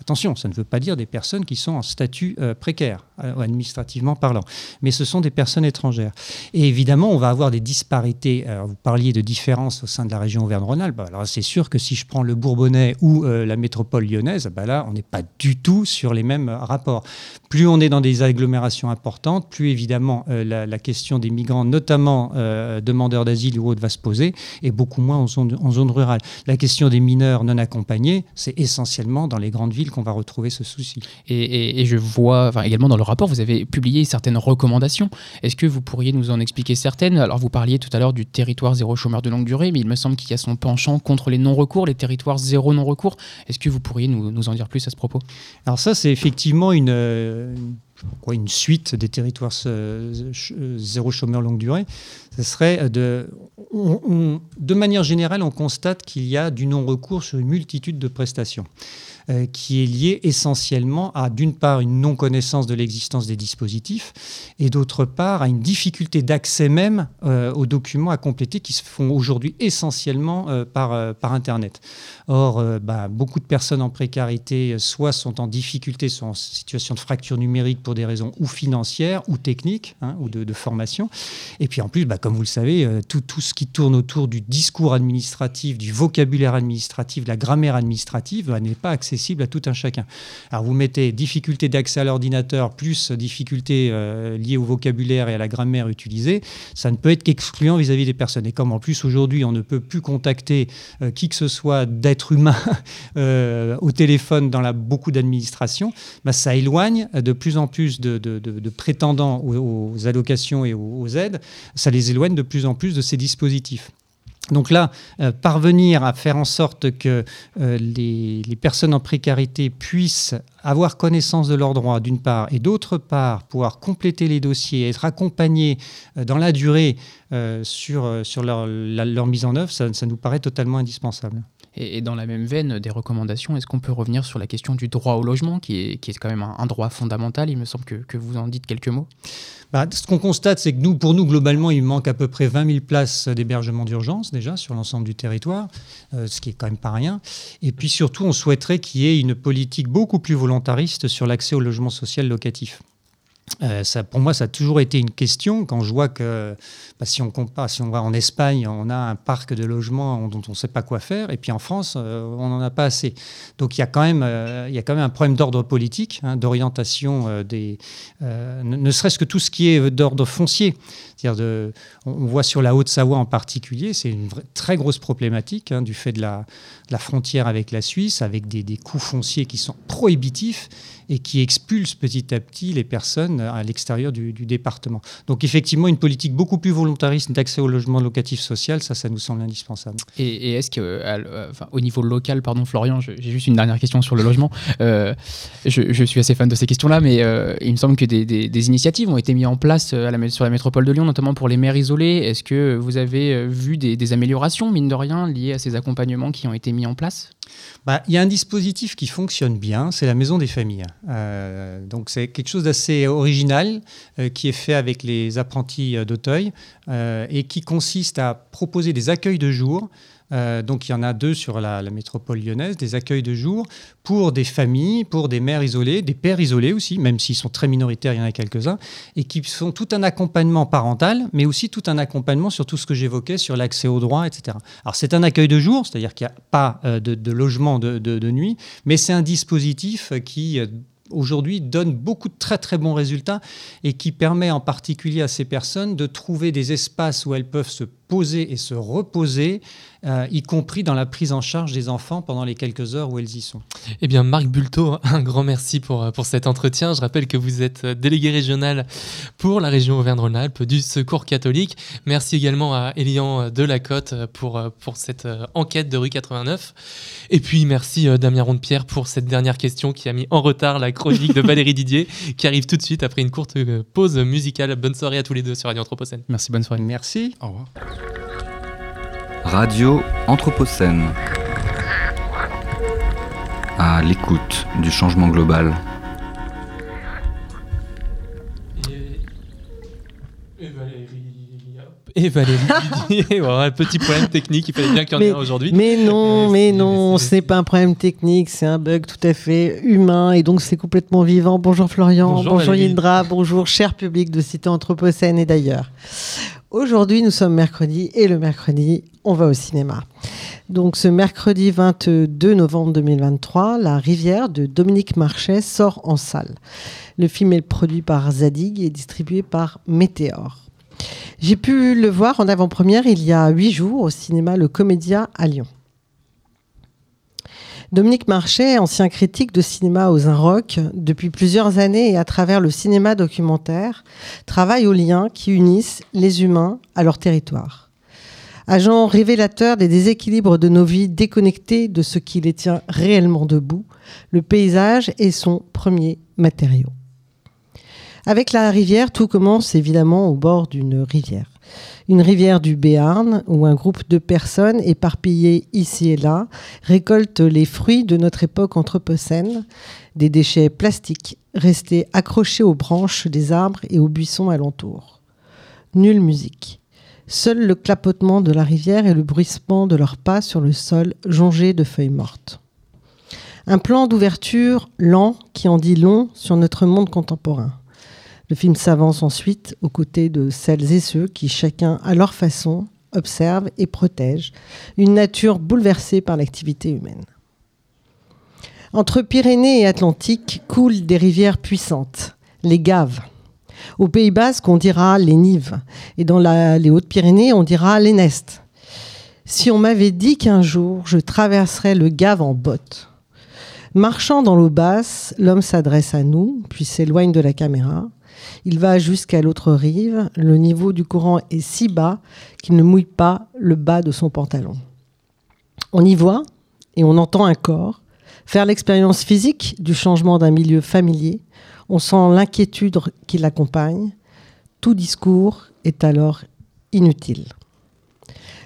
Speaker 10: Attention, ça ne veut pas dire des personnes qui sont en statut euh, précaire, euh, administrativement parlant, mais ce sont des personnes étrangères. Et évidemment, on va avoir des disparités. vous parliez de différences au sein de la région Auvergne-Rhône-Alpes. Alors c'est sûr que si je prends le Bourbonnais ou euh, la métropole lyonnaise, bah là, on n'est pas du tout sur les mêmes rapports. Plus on est dans des agglomérations importantes, plus évidemment la, question des migrants, notamment demandeurs d'asile ou autres, va se poser, et beaucoup moins en zone, en zone rurale. La question des mineurs non accompagnés, c'est essentiellement dans les grandes villes qu'on va retrouver ce souci.
Speaker 8: Et, je vois enfin, également dans le rapport, vous avez publié certaines recommandations. Est-ce que vous pourriez nous en expliquer certaines? Alors vous parliez tout à l'heure du territoire zéro chômeur de longue durée, mais il me semble qu'il y a son penchant contre les non-recours, les territoires zéro non-recours. Est-ce que vous pourriez nous, nous, en dire plus à ce propos?
Speaker 10: Alors ça, c'est effectivement une, quoi, une suite des territoires zéro chômeur longue durée. Ce serait de, de manière générale, on constate qu'il y a du non-recours sur une multitude de prestations. Euh, qui est lié essentiellement à, d'une part, une non-connaissance de l'existence des dispositifs, et d'autre part, à une difficulté d'accès même euh, aux documents à compléter qui se font aujourd'hui essentiellement euh, par, par Internet. Or, bah, beaucoup de personnes en précarité, soit sont en difficulté, sont en situation de fracture numérique pour des raisons ou financières ou techniques, hein, ou de, formation. Et puis en plus, bah, comme vous le savez, tout, tout ce qui tourne autour du discours administratif, du vocabulaire administratif, de la grammaire administrative, bah, n'est pas accessible accessible à tout un chacun. Alors vous mettez difficulté d'accès à l'ordinateur plus difficulté euh, liée au vocabulaire et à la grammaire utilisée, ça ne peut être qu'excluant vis-à-vis des personnes. Et comme en plus aujourd'hui on ne peut plus contacter euh, qui que ce soit d'être humain euh, au téléphone dans beaucoup d'administrations, bah, ça éloigne de plus en plus de, prétendants aux, allocations et aux aides, ça les éloigne de plus en plus de ces dispositifs. Donc là, euh, parvenir à faire en sorte que euh, les, personnes en précarité puissent avoir connaissance de leurs droits, d'une part, et d'autre part, pouvoir compléter les dossiers, être accompagnés euh, dans la durée sur, sur leur, mise en œuvre, ça nous paraît totalement indispensable.
Speaker 8: Et, dans la même veine des recommandations, est-ce qu'on peut revenir sur la question du droit au logement, qui est, qui est quand même un, droit fondamental Il me semble que, que vous en dites quelques mots?
Speaker 10: Bah, ce qu'on constate, c'est que nous, pour nous, globalement, il manque à peu près 20 000 places d'hébergement d'urgence déjà sur l'ensemble du territoire, euh, ce qui est quand même pas rien. Et puis surtout, on souhaiterait qu'il y ait une politique beaucoup plus volontariste sur l'accès au logement social locatif. Euh, pour moi, ça a toujours été une question. Quand je vois que, bah, si on compare, si on va en Espagne, on a un parc de logements dont on ne sait pas quoi faire, et puis en France, euh, on n'en a pas assez. Donc il y a quand même, euh, y a quand même un problème d'ordre politique, hein, d'orientation des, ne serait-ce que tout ce qui est d'ordre foncier. De, on voit sur la Haute-Savoie en particulier, c'est une vraie, très grosse problématique hein, du fait de la, de la, frontière avec la Suisse, avec des, des coûts fonciers qui sont prohibitifs et qui expulsent petit à petit les personnes à l'extérieur du, du, département. Donc effectivement, une politique beaucoup plus volontariste d'accès au logement locatif social, ça, ça nous semble indispensable.
Speaker 8: Et, et est-ce que, enfin, au niveau local, pardon Florian, j'ai juste une dernière question sur le logement. Euh, je, je, suis assez fan de ces questions-là, mais euh, il me semble que des, des, des, initiatives ont été mises en place à la, sur la métropole de Lyon, notamment pour les mères isolées. Est-ce que vous avez vu des, améliorations, mine de rien, liées à ces accompagnements qui ont été mis en place?
Speaker 10: Bah, Il y a un dispositif qui fonctionne bien, c'est la maison des familles. Euh, donc c'est quelque chose d'assez original euh, qui est fait avec les apprentis d'Auteuil euh, et qui consiste à proposer des accueils de jour euh, donc il y en a deux sur la, métropole lyonnaise, des accueils de jour pour des familles, pour des mères isolées, des pères isolés aussi, même s'ils sont très minoritaires, il y en a quelques-uns, et qui sont tout un accompagnement parental, mais aussi tout un accompagnement sur tout ce que j'évoquais, sur l'accès aux droits, etc. Alors c'est un accueil de jour, c'est-à-dire qu'il n'y a pas euh, de, logement de, nuit, mais c'est un dispositif qui... Euh, aujourd'hui donne beaucoup de très très bons résultats et qui permet en particulier à ces personnes de trouver des espaces où elles peuvent se poser et se reposer, euh, y compris dans la prise en charge des enfants pendant les quelques heures où elles y sont.
Speaker 3: Eh bien, Marc Bulto, un grand merci pour, pour cet entretien. Je rappelle que vous êtes délégué régional pour la région Auvergne-Rhône-Alpes du Secours catholique. Merci également à Elian Delacote pour, pour cette enquête de rue 89. Et puis, merci Damien Ronde-Pierre pour cette dernière question qui a mis en retard la chronique de Valérie Didier, qui arrive tout de suite après une courte pause musicale. Bonne soirée à tous les deux sur Radio Anthropocène.
Speaker 8: Merci, bonne soirée.
Speaker 10: Merci.
Speaker 9: Au revoir.
Speaker 4: Radio Anthropocène. À l'écoute du changement global.
Speaker 3: Et, et Valérie. Et Valérie Didier, voilà, petit problème technique, il fallait bien qu'il y en ait un aujourd'hui.
Speaker 11: Mais non, euh, mais non, ce n'est pas un problème technique, c'est un bug tout à fait humain et donc c'est complètement vivant. Bonjour Florian, bonjour, bonjour Yindra, bonjour cher public de Cité Anthropocène et d'ailleurs. Aujourd'hui, nous sommes mercredi et le mercredi, on va au cinéma. Donc ce mercredi 22 novembre 2023, La Rivière de Dominique Marchais sort en salle. Le film est produit par Zadig et distribué par Météor. J'ai pu le voir en avant-première il y a huit jours au cinéma Le Comédia à Lyon. Dominique Marchais, ancien critique de cinéma aux Inrocks, depuis plusieurs années et à travers le cinéma documentaire, travaille aux liens qui unissent les humains à leur territoire. Agent révélateur des déséquilibres de nos vies déconnectées de ce qui les tient réellement debout, le paysage est son premier matériau. Avec la rivière, tout commence évidemment au bord d'une rivière. Une rivière du Béarn où un groupe de personnes éparpillées ici et là récolte les fruits de notre époque anthropocène, des déchets plastiques restés accrochés aux branches des arbres et aux buissons alentours. Nulle musique. Seul le clapotement de la rivière et le bruissement de leurs pas sur le sol jonché de feuilles mortes. Un plan d'ouverture lent qui en dit long sur notre monde contemporain. Le film s'avance ensuite aux côtés de celles et ceux qui, chacun à leur façon, observent et protègent une nature bouleversée par l'activité humaine. Entre Pyrénées et Atlantique coulent des rivières puissantes, les Gaves. Au Pays Basque, on dira les Nives, et dans les Hautes-Pyrénées, on dira les Nestes. Si on m'avait dit qu'un jour je traverserais le Gave en botte, marchant dans l'eau basse, l'homme s'adresse à nous, puis s'éloigne de la caméra Il va jusqu'à l'autre rive. Le niveau du courant est si bas qu'il ne mouille pas le bas de son pantalon. On y voit et on entend un corps faire l'expérience physique du changement d'un milieu familier. On sent l'inquiétude qui l'accompagne. Tout discours est alors inutile.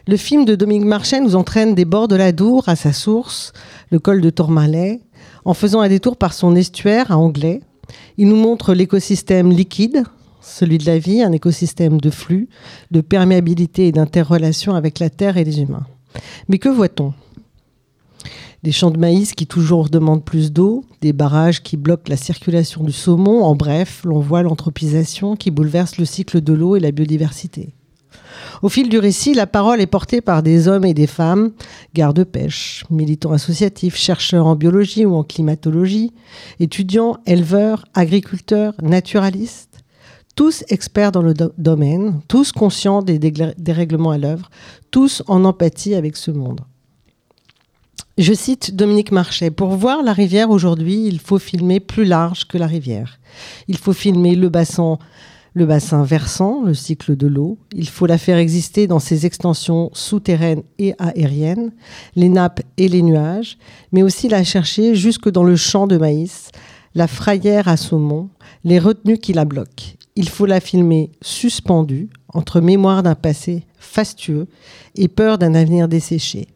Speaker 11: Le film de Dominique Marchais nous entraîne des bords de la Dour à sa source, le col de Tourmalet, en faisant un détour par son estuaire à Anglais. Il nous montre l'écosystème liquide, celui de la vie, un écosystème de flux, de perméabilité et d'interrelation avec la terre et les humains. Mais que voit-on? Des champs de maïs qui toujours demandent plus d'eau, des barrages qui bloquent la circulation du saumon, en bref, l'on voit l'anthropisation qui bouleverse le cycle de l'eau et la biodiversité. Au fil du récit, la parole est portée par des hommes et des femmes, gardes-pêche, militants associatifs, chercheurs en biologie ou en climatologie, étudiants, éleveurs, agriculteurs, naturalistes, tous experts dans le domaine, tous conscients des dérèglements à l'œuvre, tous en empathie avec ce monde. Je cite Dominique Marchais. Pour voir la rivière aujourd'hui, il faut filmer plus large que la rivière. Il faut filmer le bassin le bassin versant, le cycle de l'eau. Il faut la faire exister dans ses extensions souterraines et aériennes, les nappes et les nuages, mais aussi la chercher jusque dans le champ de maïs, la frayère à saumon, les retenues qui la bloquent. Il faut la filmer suspendue entre mémoire d'un passé fastueux et peur d'un avenir desséché.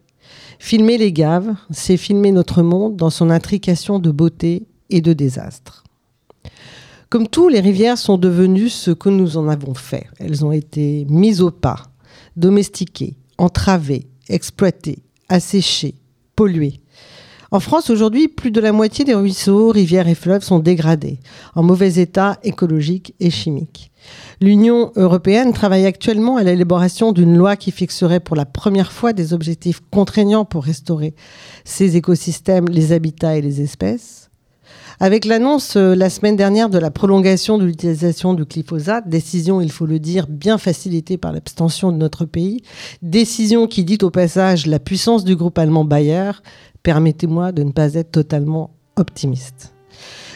Speaker 11: Filmer les gaves, c'est filmer notre monde dans son intrication de beauté et de désastre. Comme tout, les rivières sont devenues ce que nous en avons fait. Elles ont été mises au pas, domestiquées, entravées, exploitées, asséchées, polluées. En France, aujourd'hui, plus de la moitié des ruisseaux, rivières et fleuves sont dégradés, en mauvais état écologique et chimique. L'Union européenne travaille actuellement à l'élaboration d'une loi qui fixerait pour la première fois des objectifs contraignants pour restaurer ces écosystèmes, les habitats et les espèces. Avec l'annonce euh, la semaine dernière de la prolongation de l'utilisation du glyphosate, décision, il faut le dire, bien facilitée par l'abstention de notre pays, décision qui dit au passage la puissance du groupe allemand Bayer, permettez-moi de ne pas être totalement optimiste.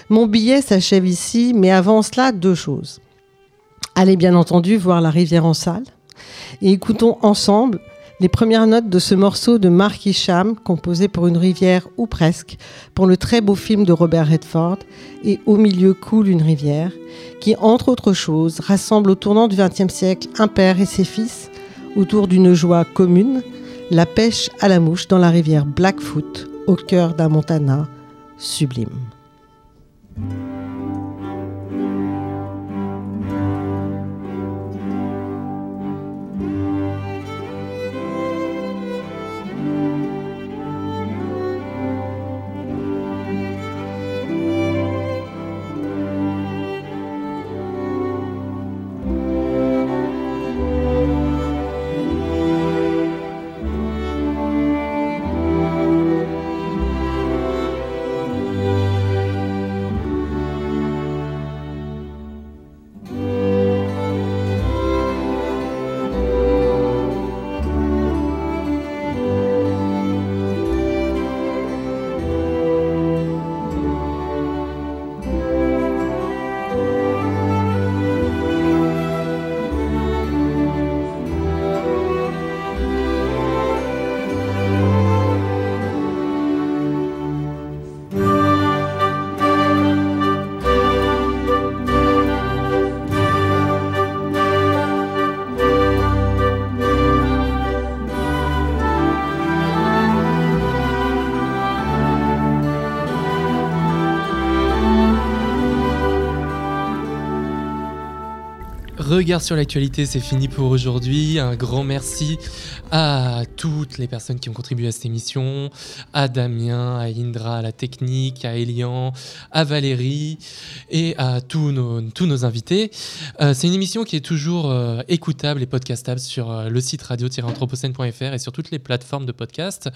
Speaker 11: Mon billet s'achève ici, mais avant cela, deux choses. Allez bien entendu voir la rivière en salle et écoutons ensemble les premières notes de ce morceau de Mark Isham, composé pour une rivière ou presque, pour le très beau film de Robert Redford, et Au milieu coule une rivière, qui, entre autres choses, rassemble au tournant du XXe siècle un père et ses fils autour d'une joie commune, la pêche à la mouche dans la rivière Blackfoot, au cœur d'un Montana sublime.
Speaker 3: Regard sur l'actualité, c'est fini pour aujourd'hui. Un grand merci à toutes les personnes qui ont contribué à cette émission, à Damien, à Indra, à la technique, à Elian, à Valérie et à tous nos, tous nos invités. Euh, c'est une émission qui est toujours euh, écoutable et podcastable sur euh, le site radio-anthropocène.fr et sur toutes les plateformes de podcast.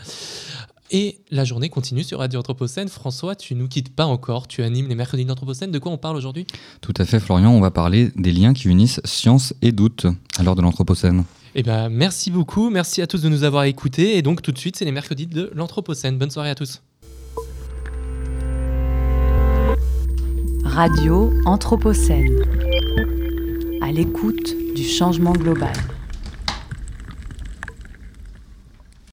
Speaker 3: Et la journée continue sur Radio Anthropocène. François, tu nous quittes pas encore, tu animes les mercredis d'Anthropocène. De quoi on parle aujourd'hui?
Speaker 4: Tout à fait, Florian. On va parler des liens qui unissent science et doute à l'heure de l'Anthropocène.
Speaker 3: Eh ben, merci beaucoup, merci à tous de nous avoir écoutés. Et donc, tout de suite, c'est les mercredis de l'Anthropocène. Bonne soirée à tous.
Speaker 1: Radio Anthropocène. à l'écoute du changement global.